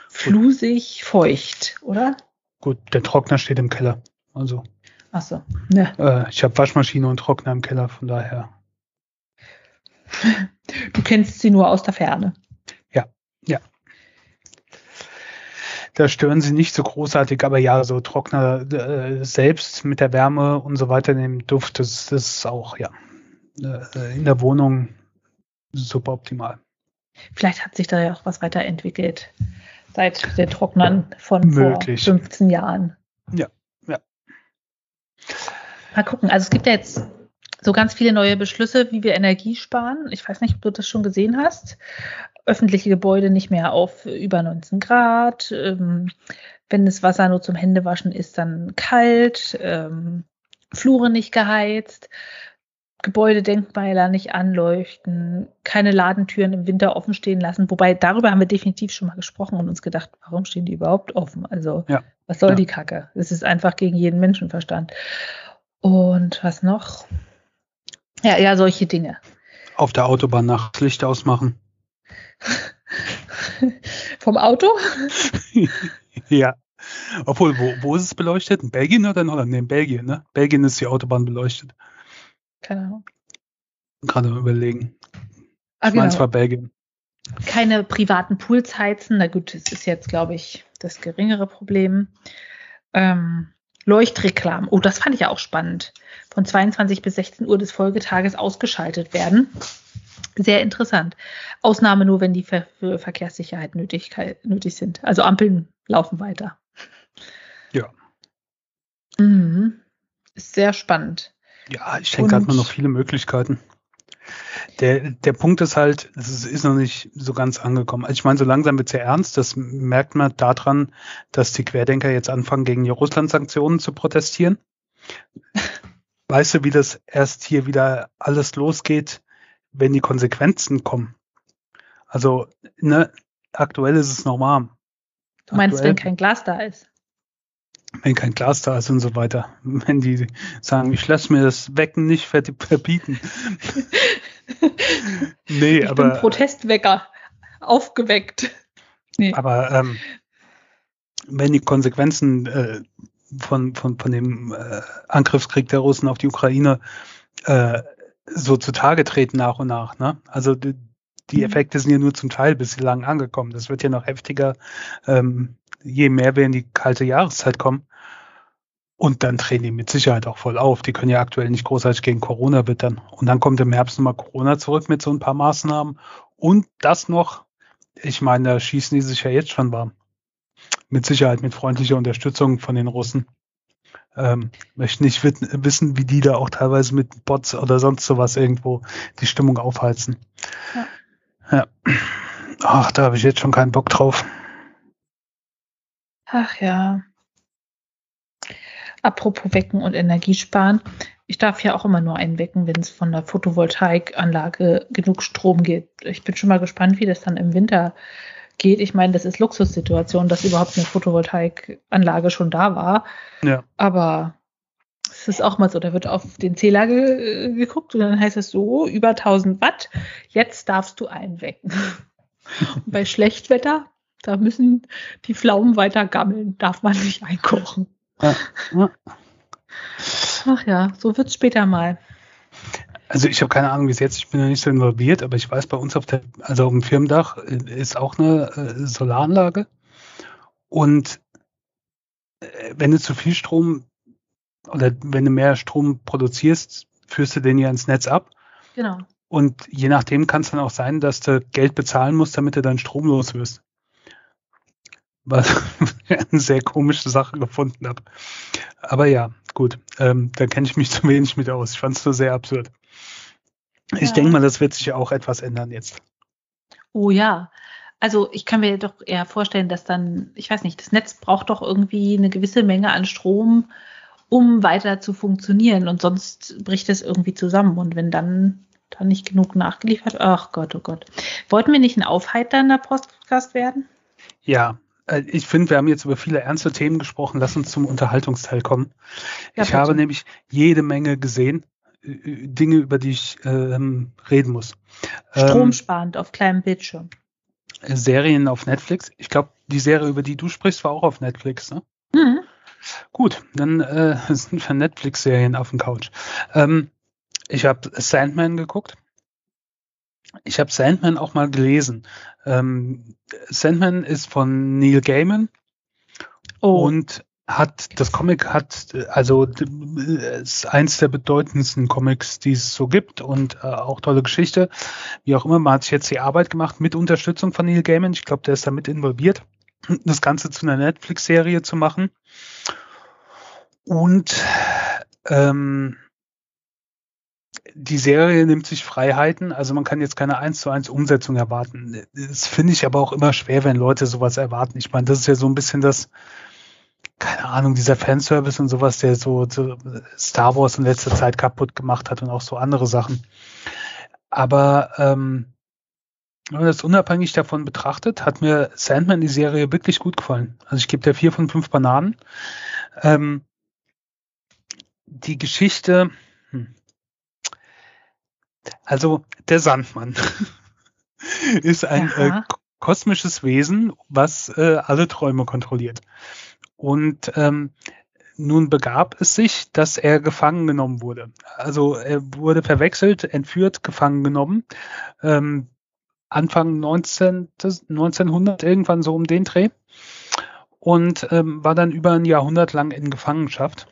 [SPEAKER 1] flusig, feucht, oder?
[SPEAKER 2] Gut, der Trockner steht im Keller. Also.
[SPEAKER 1] Ach so.
[SPEAKER 2] Ja. Äh, ich habe Waschmaschine und Trockner im Keller, von daher.
[SPEAKER 1] Du kennst sie nur aus der Ferne.
[SPEAKER 2] Ja, ja da stören sie nicht so großartig, aber ja, so Trockner äh, selbst mit der Wärme und so weiter, dem Duft, das, das ist auch, ja, äh, in der Wohnung super optimal.
[SPEAKER 1] Vielleicht hat sich da ja auch was weiterentwickelt seit den Trocknern von Möglich. vor 15 Jahren.
[SPEAKER 2] Ja, ja.
[SPEAKER 1] Mal gucken, also es gibt ja jetzt so ganz viele neue Beschlüsse, wie wir Energie sparen. Ich weiß nicht, ob du das schon gesehen hast. Öffentliche Gebäude nicht mehr auf über 19 Grad. Ähm, wenn das Wasser nur zum Händewaschen ist, dann kalt. Ähm, Flure nicht geheizt. Gebäudedenkmäler nicht anleuchten, keine Ladentüren im Winter offen stehen lassen. Wobei darüber haben wir definitiv schon mal gesprochen und uns gedacht, warum stehen die überhaupt offen? Also ja. was soll ja. die Kacke? Es ist einfach gegen jeden Menschenverstand. Und was noch? Ja, ja, solche Dinge.
[SPEAKER 2] Auf der Autobahn nachts Licht ausmachen.
[SPEAKER 1] Vom Auto?
[SPEAKER 2] ja. Obwohl, wo, wo ist es beleuchtet? In Belgien oder in Holland? Nee, in Belgien, ne? Belgien ist die Autobahn beleuchtet.
[SPEAKER 1] Keine Ahnung.
[SPEAKER 2] Gerade überlegen. Ah, ich genau. meine, es war Belgien.
[SPEAKER 1] Keine privaten Pools heizen. Na gut, das ist jetzt, glaube ich, das geringere Problem. Ähm, Leuchtreklam. Oh, das fand ich ja auch spannend. Von 22 bis 16 Uhr des Folgetages ausgeschaltet werden. Sehr interessant. Ausnahme nur, wenn die für, für Verkehrssicherheit nötig, nötig sind. Also Ampeln laufen weiter.
[SPEAKER 2] Ja.
[SPEAKER 1] Mhm. Ist sehr spannend.
[SPEAKER 2] Ja, ich denke, da hat man noch viele Möglichkeiten. Der, der Punkt ist halt, es ist noch nicht so ganz angekommen. Also ich meine, so langsam wird es ja ernst. Das merkt man daran, dass die Querdenker jetzt anfangen, gegen die Russland-Sanktionen zu protestieren. Weißt du, wie das erst hier wieder alles losgeht, wenn die Konsequenzen kommen? Also, ne, aktuell ist es normal.
[SPEAKER 1] Du meinst, aktuell, wenn kein Glas da ist?
[SPEAKER 2] Wenn kein Glas da ist und so weiter. Wenn die sagen, ich lasse mir das Wecken nicht verbieten.
[SPEAKER 1] nee, ich aber. Bin Protestwecker. Aufgeweckt.
[SPEAKER 2] Nee. Aber ähm, wenn die Konsequenzen äh, von, von, von dem äh, Angriffskrieg der Russen auf die Ukraine äh, so zutage treten nach und nach, ne? Also die, die mhm. Effekte sind ja nur zum Teil bislang angekommen. Das wird ja noch heftiger, ähm, je mehr wir in die kalte Jahreszeit kommen. Und dann drehen die mit Sicherheit auch voll auf. Die können ja aktuell nicht großartig gegen Corona wittern. Und dann kommt im Herbst nochmal Corona zurück mit so ein paar Maßnahmen. Und das noch, ich meine, da schießen die sich ja jetzt schon warm. Mit Sicherheit mit freundlicher Unterstützung von den Russen. Ähm, möchte nicht wissen, wie die da auch teilweise mit Bots oder sonst sowas irgendwo die Stimmung aufheizen. Ja. ja. Ach, da habe ich jetzt schon keinen Bock drauf.
[SPEAKER 1] Ach ja. Apropos Wecken und Energiesparen. Ich darf ja auch immer nur einen wecken, wenn es von der Photovoltaikanlage genug Strom gibt. Ich bin schon mal gespannt, wie das dann im Winter geht. Ich meine, das ist Luxussituation, dass überhaupt eine Photovoltaikanlage schon da war.
[SPEAKER 2] Ja.
[SPEAKER 1] Aber es ist auch mal so, da wird auf den Zähler ge geguckt und dann heißt es so, über 1000 Watt, jetzt darfst du einwecken. Und bei Schlechtwetter da müssen die Pflaumen weiter gammeln, darf man nicht einkochen. Ja, ja. Ach ja, so wird es später mal.
[SPEAKER 2] Also ich habe keine Ahnung, wie es jetzt, ich bin ja nicht so involviert, aber ich weiß, bei uns auf der, also auf dem Firmendach äh, ist auch eine äh, Solaranlage. Und äh, wenn du zu viel Strom oder wenn du mehr Strom produzierst, führst du den ja ins Netz ab.
[SPEAKER 1] Genau.
[SPEAKER 2] Und je nachdem kann es dann auch sein, dass du Geld bezahlen musst, damit du dann Strom los wirst was eine sehr komische Sache gefunden habe. Aber ja, gut, ähm, da kenne ich mich zu wenig mit aus. Ich fand es so sehr absurd. Ja. Ich denke mal, das wird sich ja auch etwas ändern jetzt.
[SPEAKER 1] Oh ja. Also ich kann mir doch eher vorstellen, dass dann, ich weiß nicht, das Netz braucht doch irgendwie eine gewisse Menge an Strom, um weiter zu funktionieren und sonst bricht es irgendwie zusammen. Und wenn dann da nicht genug nachgeliefert, ach Gott, oh Gott. Wollten wir nicht ein aufheiternder Podcast werden?
[SPEAKER 2] Ja, ich finde, wir haben jetzt über viele ernste Themen gesprochen. Lass uns zum Unterhaltungsteil kommen. Ja, ich habe nämlich jede Menge gesehen, äh, Dinge, über die ich ähm, reden muss.
[SPEAKER 1] Stromsparend ähm, auf kleinem Bildschirm.
[SPEAKER 2] Serien auf Netflix. Ich glaube, die Serie, über die du sprichst, war auch auf Netflix, ne? Mhm. Gut, dann äh, sind wir Netflix-Serien auf dem Couch. Ähm, ich habe Sandman geguckt. Ich habe Sandman auch mal gelesen. Ähm, Sandman ist von Neil Gaiman oh. und hat das Comic hat also ist eins der bedeutendsten Comics, die es so gibt und äh, auch tolle Geschichte. Wie auch immer, man hat sich jetzt die Arbeit gemacht mit Unterstützung von Neil Gaiman. Ich glaube, der ist damit involviert, das Ganze zu einer Netflix-Serie zu machen. Und ähm, die Serie nimmt sich Freiheiten, also man kann jetzt keine eins zu eins Umsetzung erwarten. Das finde ich aber auch immer schwer, wenn Leute sowas erwarten. Ich meine, das ist ja so ein bisschen das, keine Ahnung, dieser Fanservice und sowas, der so, so Star Wars in letzter Zeit kaputt gemacht hat und auch so andere Sachen. Aber ähm, wenn man das unabhängig davon betrachtet, hat mir Sandman die Serie wirklich gut gefallen. Also ich gebe der vier von fünf Bananen. Ähm, die Geschichte. Also der Sandmann ist ein äh, kosmisches Wesen, was äh, alle Träume kontrolliert. Und ähm, nun begab es sich, dass er gefangen genommen wurde. Also er wurde verwechselt, entführt, gefangen genommen. Ähm, Anfang 19, 1900, irgendwann so um den Dreh. Und ähm, war dann über ein Jahrhundert lang in Gefangenschaft.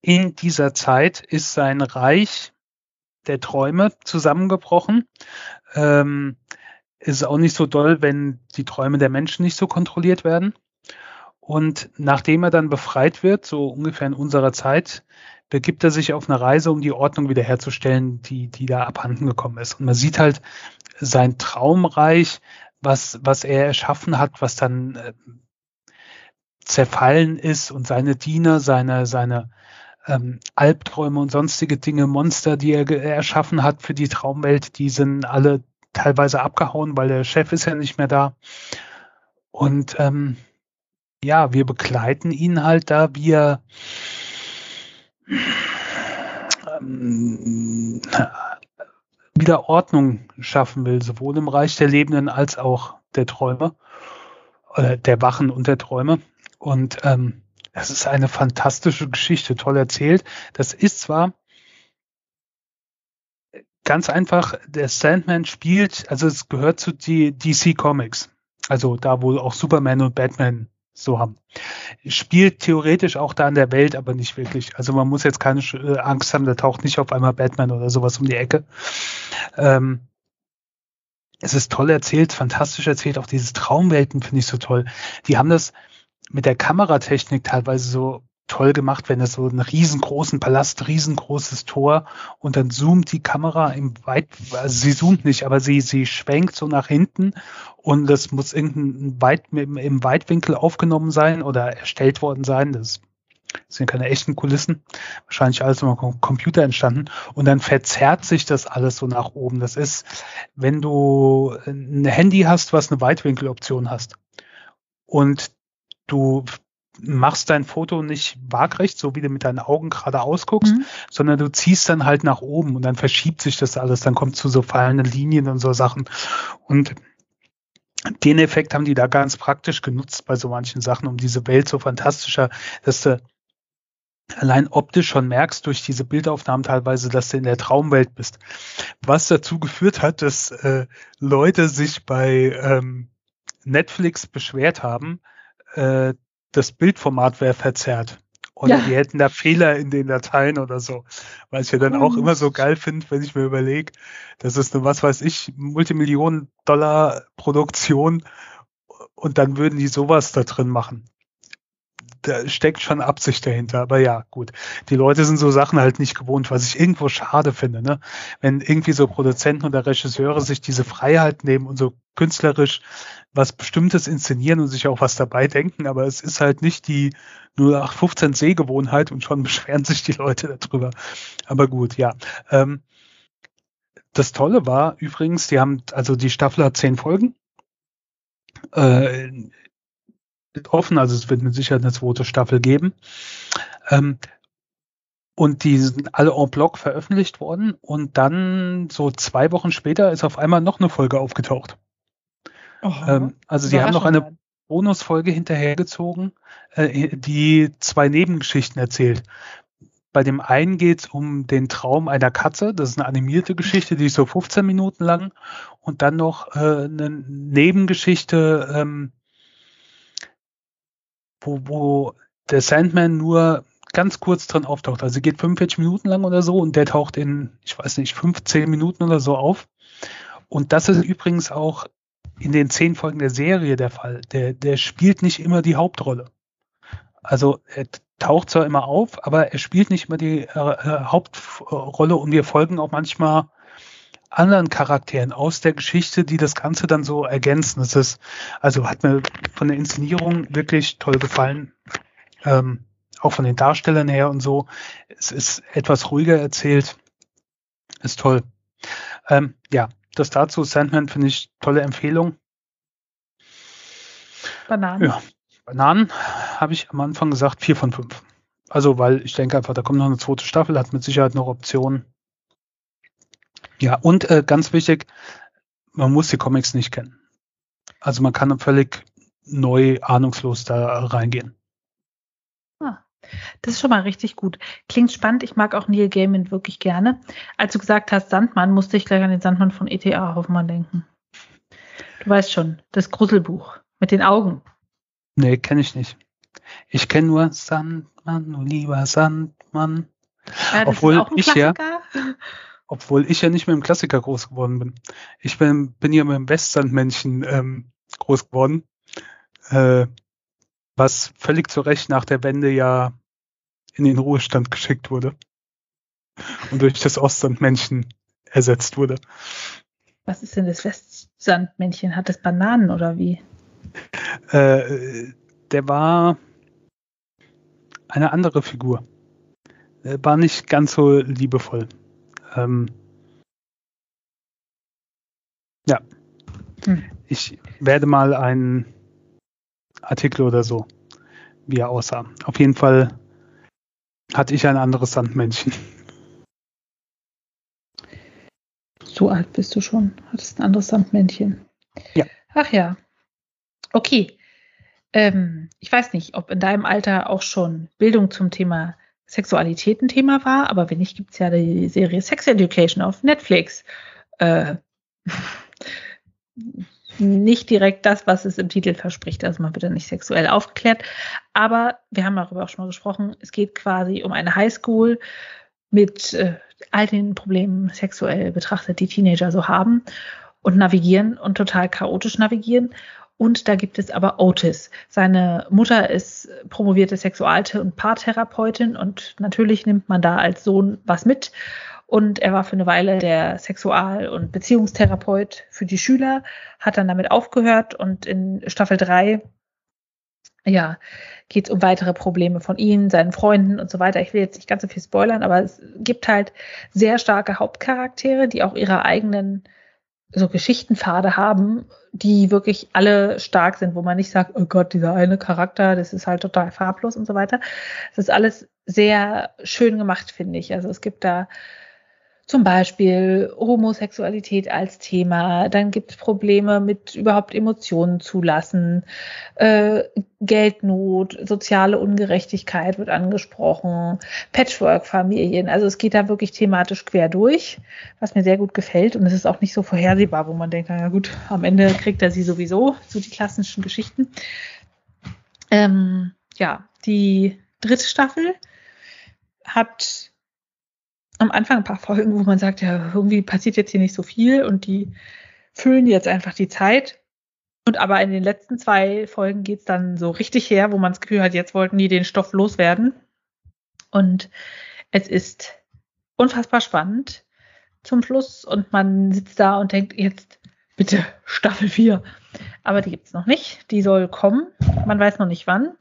[SPEAKER 2] In dieser Zeit ist sein Reich der Träume zusammengebrochen. Ähm, ist auch nicht so doll, wenn die Träume der Menschen nicht so kontrolliert werden. Und nachdem er dann befreit wird, so ungefähr in unserer Zeit, begibt er sich auf eine Reise, um die Ordnung wiederherzustellen, die, die da abhanden gekommen ist. Und man sieht halt sein Traumreich, was, was er erschaffen hat, was dann äh, zerfallen ist und seine Diener, seine, seine ähm, Albträume und sonstige Dinge, Monster, die er erschaffen hat für die Traumwelt, die sind alle teilweise abgehauen, weil der Chef ist ja nicht mehr da. Und ähm, ja, wir begleiten ihn halt da, wie er ähm, wieder Ordnung schaffen will, sowohl im Reich der Lebenden als auch der Träume, oder der Wachen und der Träume. Und ähm, das ist eine fantastische Geschichte, toll erzählt. Das ist zwar ganz einfach, der Sandman spielt, also es gehört zu die DC Comics. Also da, wo auch Superman und Batman so haben. Spielt theoretisch auch da in der Welt, aber nicht wirklich. Also man muss jetzt keine äh, Angst haben, da taucht nicht auf einmal Batman oder sowas um die Ecke. Ähm, es ist toll erzählt, fantastisch erzählt. Auch dieses Traumwelten finde ich so toll. Die haben das mit der Kameratechnik teilweise so toll gemacht, wenn es so einen riesengroßen Palast, riesengroßes Tor und dann zoomt die Kamera im Weit, also sie zoomt nicht, aber sie, sie schwenkt so nach hinten und das muss irgendein Weit, im Weitwinkel aufgenommen sein oder erstellt worden sein. Das sind keine echten Kulissen, wahrscheinlich alles immer Computer entstanden und dann verzerrt sich das alles so nach oben. Das ist, wenn du ein Handy hast, was eine Weitwinkeloption hast und du machst dein Foto nicht waagrecht, so wie du mit deinen Augen gerade ausguckst, mhm. sondern du ziehst dann halt nach oben und dann verschiebt sich das alles, dann kommt zu so fallenden Linien und so Sachen. Und den Effekt haben die da ganz praktisch genutzt bei so manchen Sachen, um diese Welt so fantastischer, dass du allein optisch schon merkst durch diese Bildaufnahmen teilweise, dass du in der Traumwelt bist. Was dazu geführt hat, dass äh, Leute sich bei ähm, Netflix beschwert haben, äh, das Bildformat wäre verzerrt. Oder ja. die hätten da Fehler in den Dateien oder so. Was ich ja dann auch immer so geil finde, wenn ich mir überlege, das ist eine, was weiß ich, Multimillionen-Dollar-Produktion und dann würden die sowas da drin machen da steckt schon Absicht dahinter. Aber ja, gut. Die Leute sind so Sachen halt nicht gewohnt, was ich irgendwo schade finde, ne? Wenn irgendwie so Produzenten oder Regisseure sich diese Freiheit nehmen und so künstlerisch was Bestimmtes inszenieren und sich auch was dabei denken, aber es ist halt nicht die 0815 Sehgewohnheit und schon beschweren sich die Leute darüber. Aber gut, ja. Ähm, das Tolle war übrigens, die haben, also die Staffel hat zehn Folgen. Äh, offen, also es wird mit Sicherheit eine zweite Staffel geben. Ähm, und die sind alle en bloc veröffentlicht worden und dann so zwei Wochen später ist auf einmal noch eine Folge aufgetaucht. Ähm, also die haben noch eine Bonusfolge hinterhergezogen, äh, die zwei Nebengeschichten erzählt. Bei dem einen geht es um den Traum einer Katze. Das ist eine animierte Geschichte, die ist so 15 Minuten lang. Und dann noch äh, eine Nebengeschichte, ähm, wo, wo der Sandman nur ganz kurz drin auftaucht. Also sie geht 45 Minuten lang oder so und der taucht in, ich weiß nicht, 15 Minuten oder so auf. Und das ist übrigens auch in den zehn Folgen der Serie der Fall. Der, der spielt nicht immer die Hauptrolle. Also er taucht zwar immer auf, aber er spielt nicht immer die äh, äh Hauptrolle und wir folgen auch manchmal anderen Charakteren aus der Geschichte, die das Ganze dann so ergänzen. Das ist, also hat mir von der Inszenierung wirklich toll gefallen. Ähm, auch von den Darstellern her und so. Es ist etwas ruhiger erzählt. Ist toll. Ähm, ja, das dazu. Sandman finde ich tolle Empfehlung.
[SPEAKER 1] Bananen.
[SPEAKER 2] Ja, Bananen habe ich am Anfang gesagt, vier von fünf. Also, weil ich denke einfach, da kommt noch eine zweite Staffel, hat mit Sicherheit noch Optionen. Ja, und äh, ganz wichtig, man muss die Comics nicht kennen. Also man kann völlig neu, ahnungslos da reingehen.
[SPEAKER 1] Ah, das ist schon mal richtig gut. Klingt spannend. Ich mag auch Neil Gaiman wirklich gerne. Als du gesagt hast Sandmann, musste ich gleich an den Sandmann von E.T.A. Hoffmann denken. Du weißt schon, das Gruselbuch mit den Augen.
[SPEAKER 2] Nee, kenne ich nicht. Ich kenne nur Sandmann, du lieber Sandmann. Ja, Obwohl ich ja, obwohl ich ja nicht mit dem Klassiker groß geworden bin. Ich bin, bin ja mit dem Westsandmännchen ähm, groß geworden, äh, was völlig zu Recht nach der Wende ja in den Ruhestand geschickt wurde und durch das Ostsandmännchen ersetzt wurde.
[SPEAKER 1] Was ist denn das Westsandmännchen? Hat es Bananen oder wie?
[SPEAKER 2] Äh, der war eine andere Figur. Er war nicht ganz so liebevoll. Ähm, ja. Hm. Ich werde mal einen Artikel oder so, wie er aussah. Auf jeden Fall hatte ich ein anderes Sandmännchen.
[SPEAKER 1] So alt bist du schon. Hattest ein anderes Sandmännchen.
[SPEAKER 2] Ja.
[SPEAKER 1] Ach ja. Okay. Ähm, ich weiß nicht, ob in deinem Alter auch schon Bildung zum Thema Sexualität ein Thema war, aber wenn nicht, gibt es ja die Serie Sex Education auf Netflix. Äh, nicht direkt das, was es im Titel verspricht. Also man wird ja nicht sexuell aufgeklärt. Aber wir haben darüber auch schon mal gesprochen. Es geht quasi um eine Highschool mit äh, all den Problemen sexuell betrachtet, die Teenager so haben und navigieren und total chaotisch navigieren. Und da gibt es aber Otis. Seine Mutter ist promovierte Sexual- und Paartherapeutin und natürlich nimmt man da als Sohn was mit. Und er war für eine Weile der Sexual- und Beziehungstherapeut für die Schüler, hat dann damit aufgehört und in Staffel 3 ja, geht es um weitere Probleme von ihnen, seinen Freunden und so weiter. Ich will jetzt nicht ganz so viel spoilern, aber es gibt halt sehr starke Hauptcharaktere, die auch ihre eigenen so Geschichtenpfade haben, die wirklich alle stark sind, wo man nicht sagt, oh Gott, dieser eine Charakter, das ist halt total farblos und so weiter. Das ist alles sehr schön gemacht, finde ich. Also es gibt da zum Beispiel Homosexualität als Thema, dann gibt es Probleme mit überhaupt Emotionen zulassen, äh, Geldnot, soziale Ungerechtigkeit wird angesprochen, Patchwork-Familien. Also es geht da wirklich thematisch quer durch, was mir sehr gut gefällt. Und es ist auch nicht so vorhersehbar, wo man denkt, na gut, am Ende kriegt er sie sowieso, so die klassischen Geschichten. Ähm, ja, die dritte Staffel hat am Anfang ein paar Folgen, wo man sagt, ja, irgendwie passiert jetzt hier nicht so viel und die füllen jetzt einfach die Zeit. Und aber in den letzten zwei Folgen geht's dann so richtig her, wo man das Gefühl hat, jetzt wollten die den Stoff loswerden. Und es ist unfassbar spannend zum Schluss und man sitzt da und denkt, jetzt bitte Staffel 4. Aber die gibt's noch nicht. Die soll kommen. Man weiß noch nicht wann.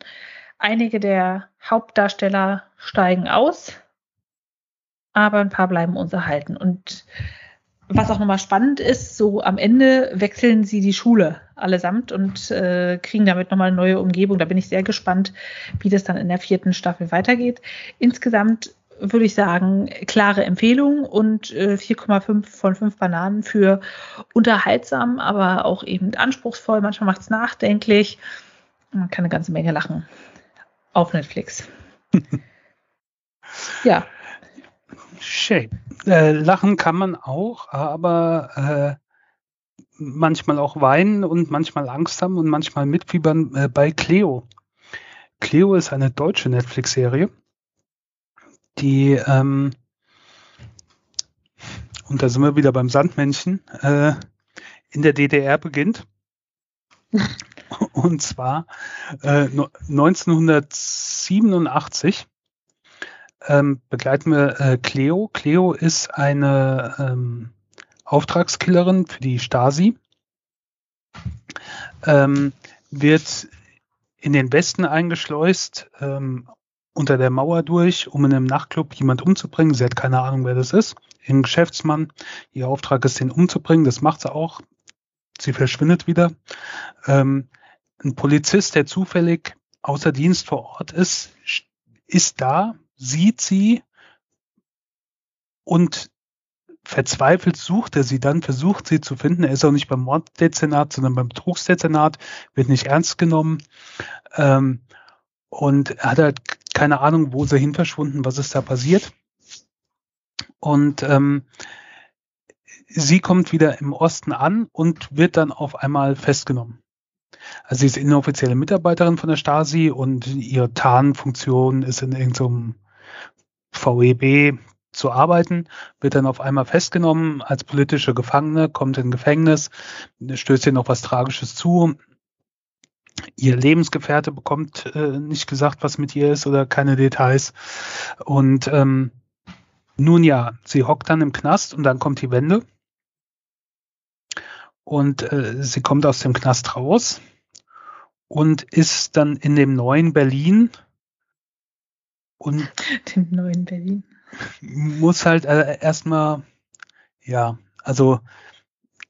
[SPEAKER 1] Einige der Hauptdarsteller steigen aus aber ein paar bleiben uns erhalten. Und was auch nochmal spannend ist, so am Ende wechseln sie die Schule allesamt und äh, kriegen damit nochmal eine neue Umgebung. Da bin ich sehr gespannt, wie das dann in der vierten Staffel weitergeht. Insgesamt würde ich sagen, klare Empfehlung und äh, 4,5 von 5 Bananen für unterhaltsam, aber auch eben anspruchsvoll. Manchmal macht es nachdenklich. Man kann eine ganze Menge lachen auf Netflix. ja,
[SPEAKER 2] Shame. Äh, lachen kann man auch, aber äh, manchmal auch weinen und manchmal Angst haben und manchmal mitfiebern äh, bei Cleo. Cleo ist eine deutsche Netflix-Serie, die, ähm, und da sind wir wieder beim Sandmännchen, äh, in der DDR beginnt Und zwar äh, 1987 ähm, begleiten wir äh, Cleo. Cleo ist eine ähm, Auftragskillerin für die Stasi. Ähm, wird in den Westen eingeschleust, ähm, unter der Mauer durch, um in einem Nachtclub jemand umzubringen. Sie hat keine Ahnung, wer das ist. Ein Geschäftsmann. Ihr Auftrag ist, den umzubringen. Das macht sie auch. Sie verschwindet wieder. Ähm, ein Polizist, der zufällig außer Dienst vor Ort ist, ist da, sieht sie und verzweifelt sucht er sie dann, versucht sie zu finden. Er ist auch nicht beim Morddezernat, sondern beim Betrugsdezernat, wird nicht ernst genommen. Ähm, und er hat halt keine Ahnung, wo sie hin verschwunden, was ist da passiert. Und ähm, sie kommt wieder im Osten an und wird dann auf einmal festgenommen. Also sie ist inoffizielle Mitarbeiterin von der Stasi und ihre Tarnfunktion ist in irgendeinem VEB zu arbeiten, wird dann auf einmal festgenommen als politische Gefangene, kommt in Gefängnis, stößt ihr noch was Tragisches zu. Ihr Lebensgefährte bekommt äh, nicht gesagt, was mit ihr ist oder keine Details. Und ähm, nun ja, sie hockt dann im Knast und dann kommt die Wende. Und äh, sie kommt aus dem Knast raus und ist dann in dem neuen Berlin.
[SPEAKER 1] Und dem neuen Berlin.
[SPEAKER 2] Muss halt äh, erstmal, ja, also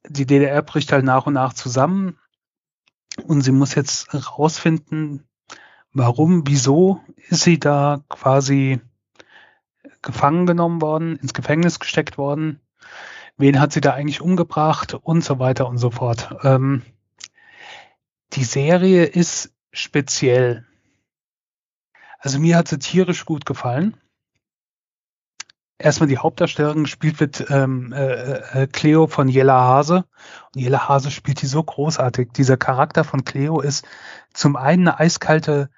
[SPEAKER 2] die DDR bricht halt nach und nach zusammen und sie muss jetzt rausfinden, warum, wieso ist sie da quasi gefangen genommen worden, ins Gefängnis gesteckt worden, wen hat sie da eigentlich umgebracht und so weiter und so fort. Ähm, die Serie ist speziell. Also mir hat sie tierisch gut gefallen. Erstmal die Hauptdarstellerin gespielt wird ähm, äh, äh, Cleo von Jella Hase. Und Jella Hase spielt die so großartig. Dieser Charakter von Cleo ist zum einen eine eiskalte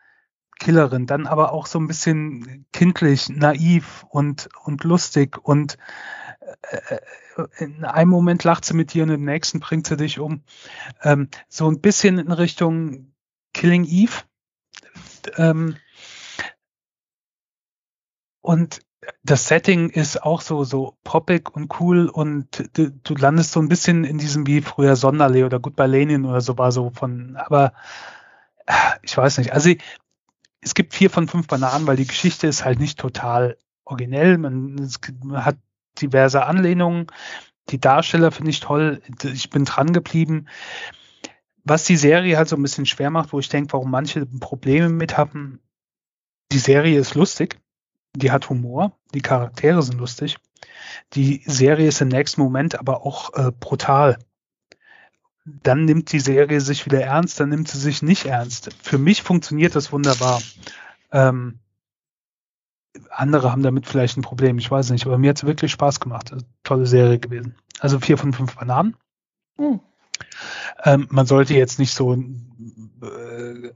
[SPEAKER 2] Killerin, dann aber auch so ein bisschen kindlich, naiv und, und lustig und äh, in einem Moment lacht sie mit dir und im nächsten bringt sie dich um. Ähm, so ein bisschen in Richtung Killing Eve. Ähm, und das Setting ist auch so, so poppig und cool und du, du landest so ein bisschen in diesem wie früher Sonderlee oder Goodbye Lenin oder so war so von, aber ich weiß nicht. Also es gibt vier von fünf Bananen, weil die Geschichte ist halt nicht total originell. Man, man hat diverse Anlehnungen. Die Darsteller finde ich toll. Ich bin dran geblieben. Was die Serie halt so ein bisschen schwer macht, wo ich denke, warum manche Probleme mit haben. Die Serie ist lustig. Die hat Humor. Die Charaktere sind lustig. Die Serie ist im nächsten Moment aber auch äh, brutal dann nimmt die Serie sich wieder ernst, dann nimmt sie sich nicht ernst. Für mich funktioniert das wunderbar. Ähm, andere haben damit vielleicht ein Problem, ich weiß nicht, aber mir hat es wirklich Spaß gemacht. Tolle Serie gewesen. Also vier von fünf Bananen. Mhm. Ähm, man sollte jetzt nicht so äh,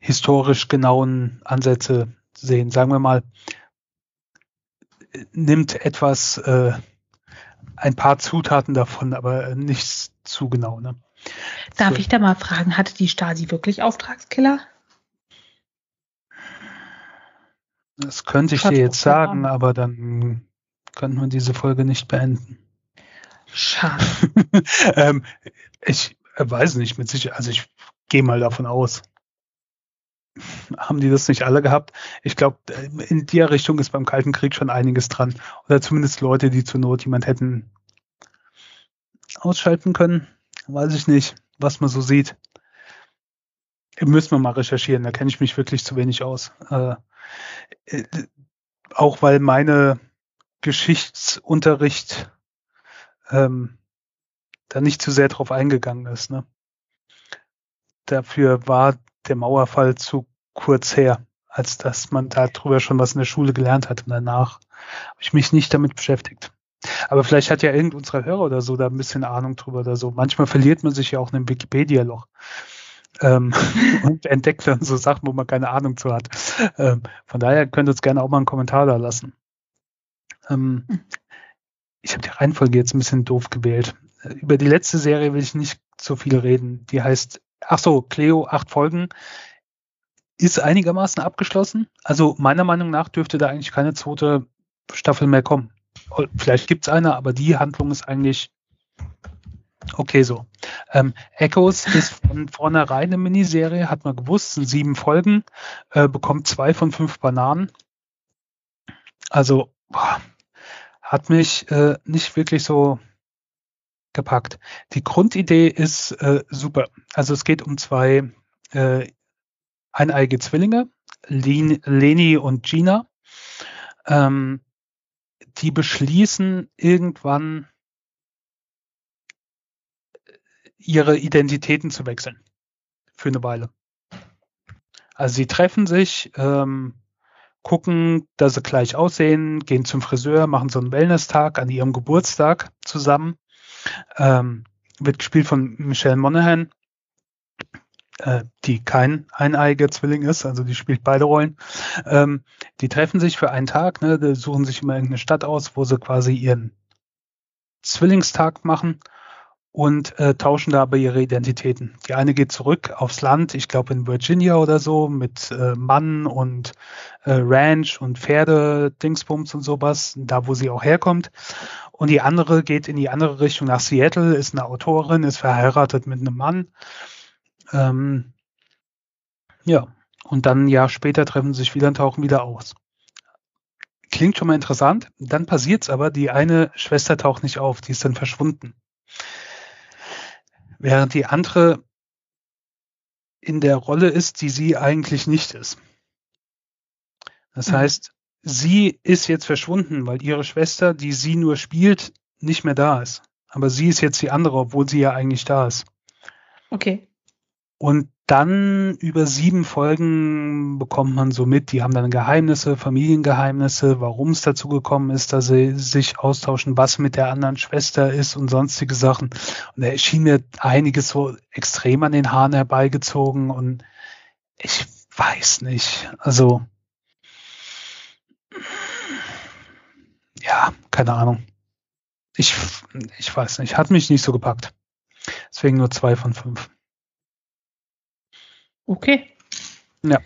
[SPEAKER 2] historisch genauen Ansätze sehen. Sagen wir mal, nimmt etwas äh, ein paar Zutaten davon, aber nichts zu genau. Ne?
[SPEAKER 1] Darf so. ich da mal fragen, hatte die Stasi wirklich Auftragskiller?
[SPEAKER 2] Das könnte ich dir jetzt sagen, aber dann könnten wir diese Folge nicht beenden.
[SPEAKER 1] Schade.
[SPEAKER 2] ähm, ich weiß nicht mit Sicherheit, also ich gehe mal davon aus. Haben die das nicht alle gehabt? Ich glaube, in der Richtung ist beim Kalten Krieg schon einiges dran. Oder zumindest Leute, die zur Not jemand hätten ausschalten können. Weiß ich nicht, was man so sieht. Müssen wir mal recherchieren, da kenne ich mich wirklich zu wenig aus. Äh, äh, auch weil meine Geschichtsunterricht ähm, da nicht zu sehr drauf eingegangen ist. Ne? Dafür war der Mauerfall zu kurz her, als dass man darüber schon was in der Schule gelernt hat und danach habe ich mich nicht damit beschäftigt. Aber vielleicht hat ja irgend unserer Hörer oder so da ein bisschen Ahnung drüber oder so. Manchmal verliert man sich ja auch in einem Wikipedia-Loch. Ähm, und entdeckt dann so Sachen, wo man keine Ahnung zu hat. Ähm, von daher könnt ihr uns gerne auch mal einen Kommentar da lassen. Ähm, ich habe die Reihenfolge jetzt ein bisschen doof gewählt. Über die letzte Serie will ich nicht so viel reden. Die heißt ach so, Cleo, acht Folgen, ist einigermaßen abgeschlossen. Also meiner Meinung nach dürfte da eigentlich keine zweite Staffel mehr kommen. Vielleicht gibt es eine, aber die Handlung ist eigentlich okay so. Ähm, Echoes ist von vornherein eine Miniserie, hat man gewusst, sind sieben Folgen, äh, bekommt zwei von fünf Bananen. Also boah, hat mich äh, nicht wirklich so gepackt. Die Grundidee ist äh, super. Also es geht um zwei äh, eineige Zwillinge, Len Leni und Gina. Ähm, die beschließen irgendwann ihre Identitäten zu wechseln. Für eine Weile. Also sie treffen sich, ähm, gucken, dass sie gleich aussehen, gehen zum Friseur, machen so einen Wellness-Tag an ihrem Geburtstag zusammen. Ähm, wird gespielt von Michelle Monaghan, äh, die kein eineiiger Zwilling ist, also die spielt beide Rollen. Ähm, die treffen sich für einen Tag, ne, suchen sich immer irgendeine Stadt aus, wo sie quasi ihren Zwillingstag machen und äh, tauschen da aber ihre Identitäten. Die eine geht zurück aufs Land, ich glaube in Virginia oder so, mit äh, Mann und äh, Ranch und Pferde, Dingsbums und sowas, da wo sie auch herkommt. Und die andere geht in die andere Richtung nach Seattle, ist eine Autorin, ist verheiratet mit einem Mann. Ähm, ja, und dann ein Jahr später treffen sie sich wieder und tauchen wieder aus. Klingt schon mal interessant. Dann passiert's aber, die eine Schwester taucht nicht auf, die ist dann verschwunden während die andere in der Rolle ist, die sie eigentlich nicht ist. Das mhm. heißt, sie ist jetzt verschwunden, weil ihre Schwester, die sie nur spielt, nicht mehr da ist. Aber sie ist jetzt die andere, obwohl sie ja eigentlich da ist.
[SPEAKER 1] Okay.
[SPEAKER 2] Und dann über sieben Folgen bekommt man so mit, die haben dann Geheimnisse, Familiengeheimnisse, warum es dazu gekommen ist, dass sie sich austauschen, was mit der anderen Schwester ist und sonstige Sachen. Und da erschien mir einiges so extrem an den Haaren herbeigezogen und ich weiß nicht. Also, ja, keine Ahnung. Ich, ich weiß nicht, hat mich nicht so gepackt. Deswegen nur zwei von fünf.
[SPEAKER 1] Okay.
[SPEAKER 2] Ja.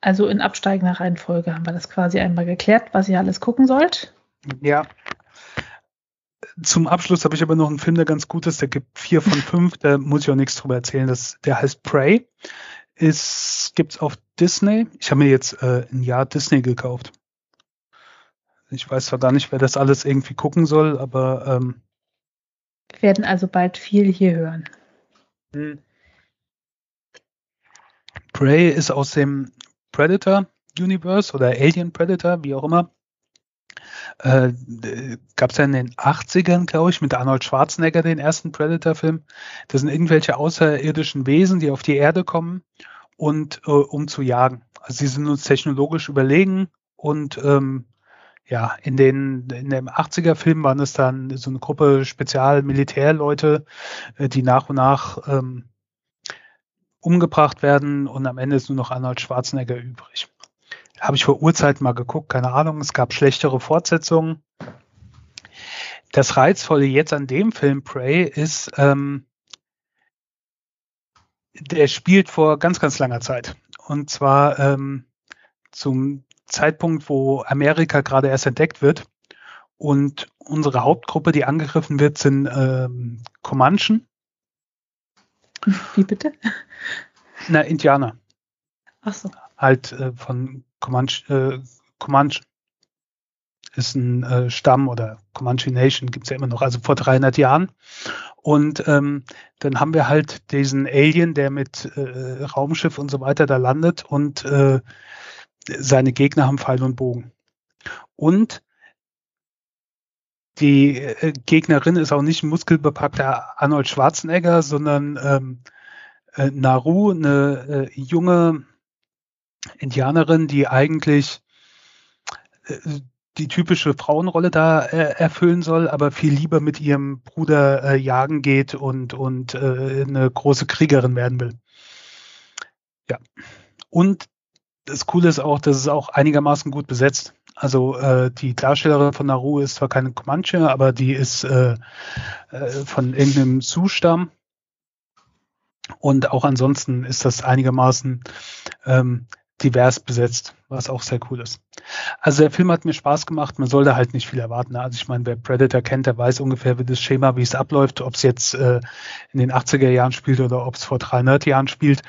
[SPEAKER 1] Also in absteigender Reihenfolge haben wir das quasi einmal geklärt, was ihr alles gucken sollt.
[SPEAKER 2] Ja. Zum Abschluss habe ich aber noch einen Film, der ganz gut ist. Der gibt vier von fünf. Da muss ich auch nichts drüber erzählen. Das, der heißt Prey. Ist, gibt's auf Disney. Ich habe mir jetzt äh, ein Jahr Disney gekauft. Ich weiß zwar gar nicht, wer das alles irgendwie gucken soll, aber ähm,
[SPEAKER 1] wir werden also bald viel hier hören.
[SPEAKER 2] Hm. Prey ist aus dem Predator Universe oder Alien Predator, wie auch immer. Äh, Gab es ja in den 80ern, glaube ich, mit Arnold Schwarzenegger den ersten Predator-Film. Das sind irgendwelche außerirdischen Wesen, die auf die Erde kommen und äh, um zu jagen. Also sie sind uns technologisch überlegen und ähm, ja, in den in dem 80er Film waren es dann so eine Gruppe Spezialmilitärleute, äh, die nach und nach ähm, umgebracht werden und am Ende ist nur noch Arnold Schwarzenegger übrig. Habe ich vor Urzeiten mal geguckt, keine Ahnung, es gab schlechtere Fortsetzungen. Das Reizvolle jetzt an dem Film Prey ist, ähm, der spielt vor ganz, ganz langer Zeit. Und zwar ähm, zum Zeitpunkt, wo Amerika gerade erst entdeckt wird. Und unsere Hauptgruppe, die angegriffen wird, sind ähm, Comanchen.
[SPEAKER 1] Wie bitte?
[SPEAKER 2] Na, Indianer.
[SPEAKER 1] Ach so.
[SPEAKER 2] Halt äh, von Comanche, äh, Comanche. Ist ein äh, Stamm oder Comanche Nation gibt's ja immer noch, also vor 300 Jahren. Und ähm, dann haben wir halt diesen Alien, der mit äh, Raumschiff und so weiter da landet und äh, seine Gegner haben Pfeil und Bogen. Und die äh, Gegnerin ist auch nicht muskelbepackter Arnold Schwarzenegger, sondern ähm, äh, Naru, eine äh, junge Indianerin, die eigentlich äh, die typische Frauenrolle da äh, erfüllen soll, aber viel lieber mit ihrem Bruder jagen geht und, und eine große Kriegerin werden will. Ja. Und das Coole ist auch, dass es auch einigermaßen gut besetzt. Also äh, die Darstellerin von Naru ist zwar keine Comanche, aber die ist äh, äh, von irgendeinem Sioux-Stamm Und auch ansonsten ist das einigermaßen ähm, divers besetzt, was auch sehr cool ist. Also der Film hat mir Spaß gemacht, man sollte halt nicht viel erwarten. Also ich meine, wer Predator kennt, der weiß ungefähr, wie das Schema, wie es abläuft, ob es jetzt äh, in den 80er Jahren spielt oder ob es vor 300 Jahren spielt.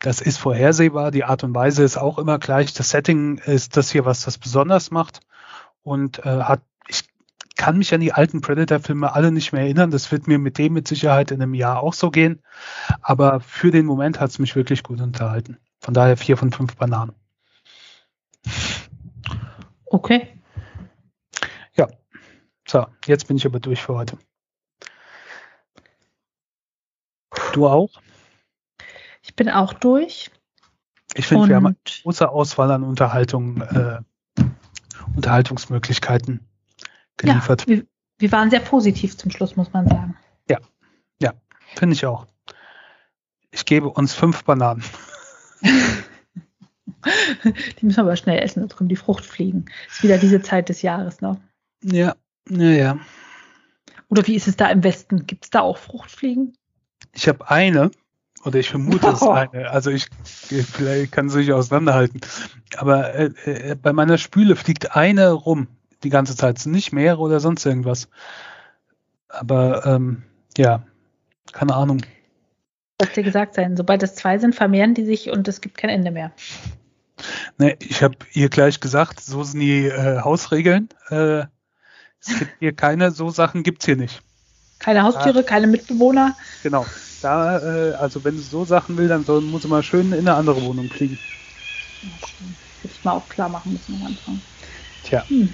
[SPEAKER 2] Das ist vorhersehbar, die Art und Weise ist auch immer gleich. Das Setting ist das hier, was das besonders macht und äh, hat, ich kann mich an die alten Predator-Filme alle nicht mehr erinnern. Das wird mir mit dem mit Sicherheit in einem Jahr auch so gehen. Aber für den Moment hat es mich wirklich gut unterhalten. Von daher vier von fünf Bananen.
[SPEAKER 1] Okay.
[SPEAKER 2] Ja. So, jetzt bin ich aber durch für heute. Du auch?
[SPEAKER 1] Ich bin auch durch.
[SPEAKER 2] Ich finde, wir haben eine große Auswahl an Unterhaltung, äh, Unterhaltungsmöglichkeiten geliefert.
[SPEAKER 1] Ja, wir, wir waren sehr positiv zum Schluss, muss man sagen.
[SPEAKER 2] Ja, ja, finde ich auch. Ich gebe uns fünf Bananen.
[SPEAKER 1] die müssen wir aber schnell essen, sonst kommen die Fruchtfliegen. Ist wieder diese Zeit des Jahres, ne?
[SPEAKER 2] Ja, ja, ja.
[SPEAKER 1] Oder wie ist es da im Westen? Gibt es da auch Fruchtfliegen?
[SPEAKER 2] Ich habe eine, oder ich vermute es oh. eine. Also ich vielleicht kann sie sich auseinanderhalten. Aber äh, äh, bei meiner Spüle fliegt eine rum die ganze Zeit. Nicht mehrere oder sonst irgendwas. Aber ähm, ja, keine Ahnung.
[SPEAKER 1] Soll dir gesagt sein, sobald es zwei sind, vermehren die sich und es gibt kein Ende mehr.
[SPEAKER 2] Ne, ich habe ihr gleich gesagt, so sind die äh, Hausregeln. Äh, es gibt hier keine, so Sachen gibt es hier nicht.
[SPEAKER 1] Keine Haustiere, ja. keine Mitbewohner.
[SPEAKER 2] Genau. Da, äh, also wenn sie so Sachen will, dann soll, muss sie mal schön in eine andere Wohnung fliegen.
[SPEAKER 1] Hätte ich mal auch klar machen müssen am Anfang.
[SPEAKER 2] Tja. Hm.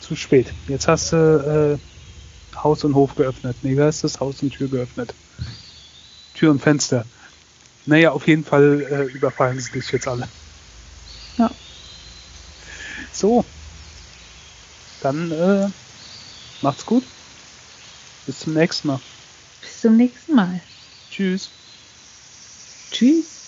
[SPEAKER 2] Zu spät. Jetzt hast du äh, Haus und Hof geöffnet. Nee, wie heißt das? Haus und Tür geöffnet. Tür und Fenster. Naja, auf jeden Fall äh, überfallen sie dich jetzt alle.
[SPEAKER 1] Ja.
[SPEAKER 2] So. Dann äh, macht's gut. Bis zum nächsten Mal.
[SPEAKER 1] Bis zum nächsten Mal.
[SPEAKER 2] Tschüss.
[SPEAKER 1] Tschüss.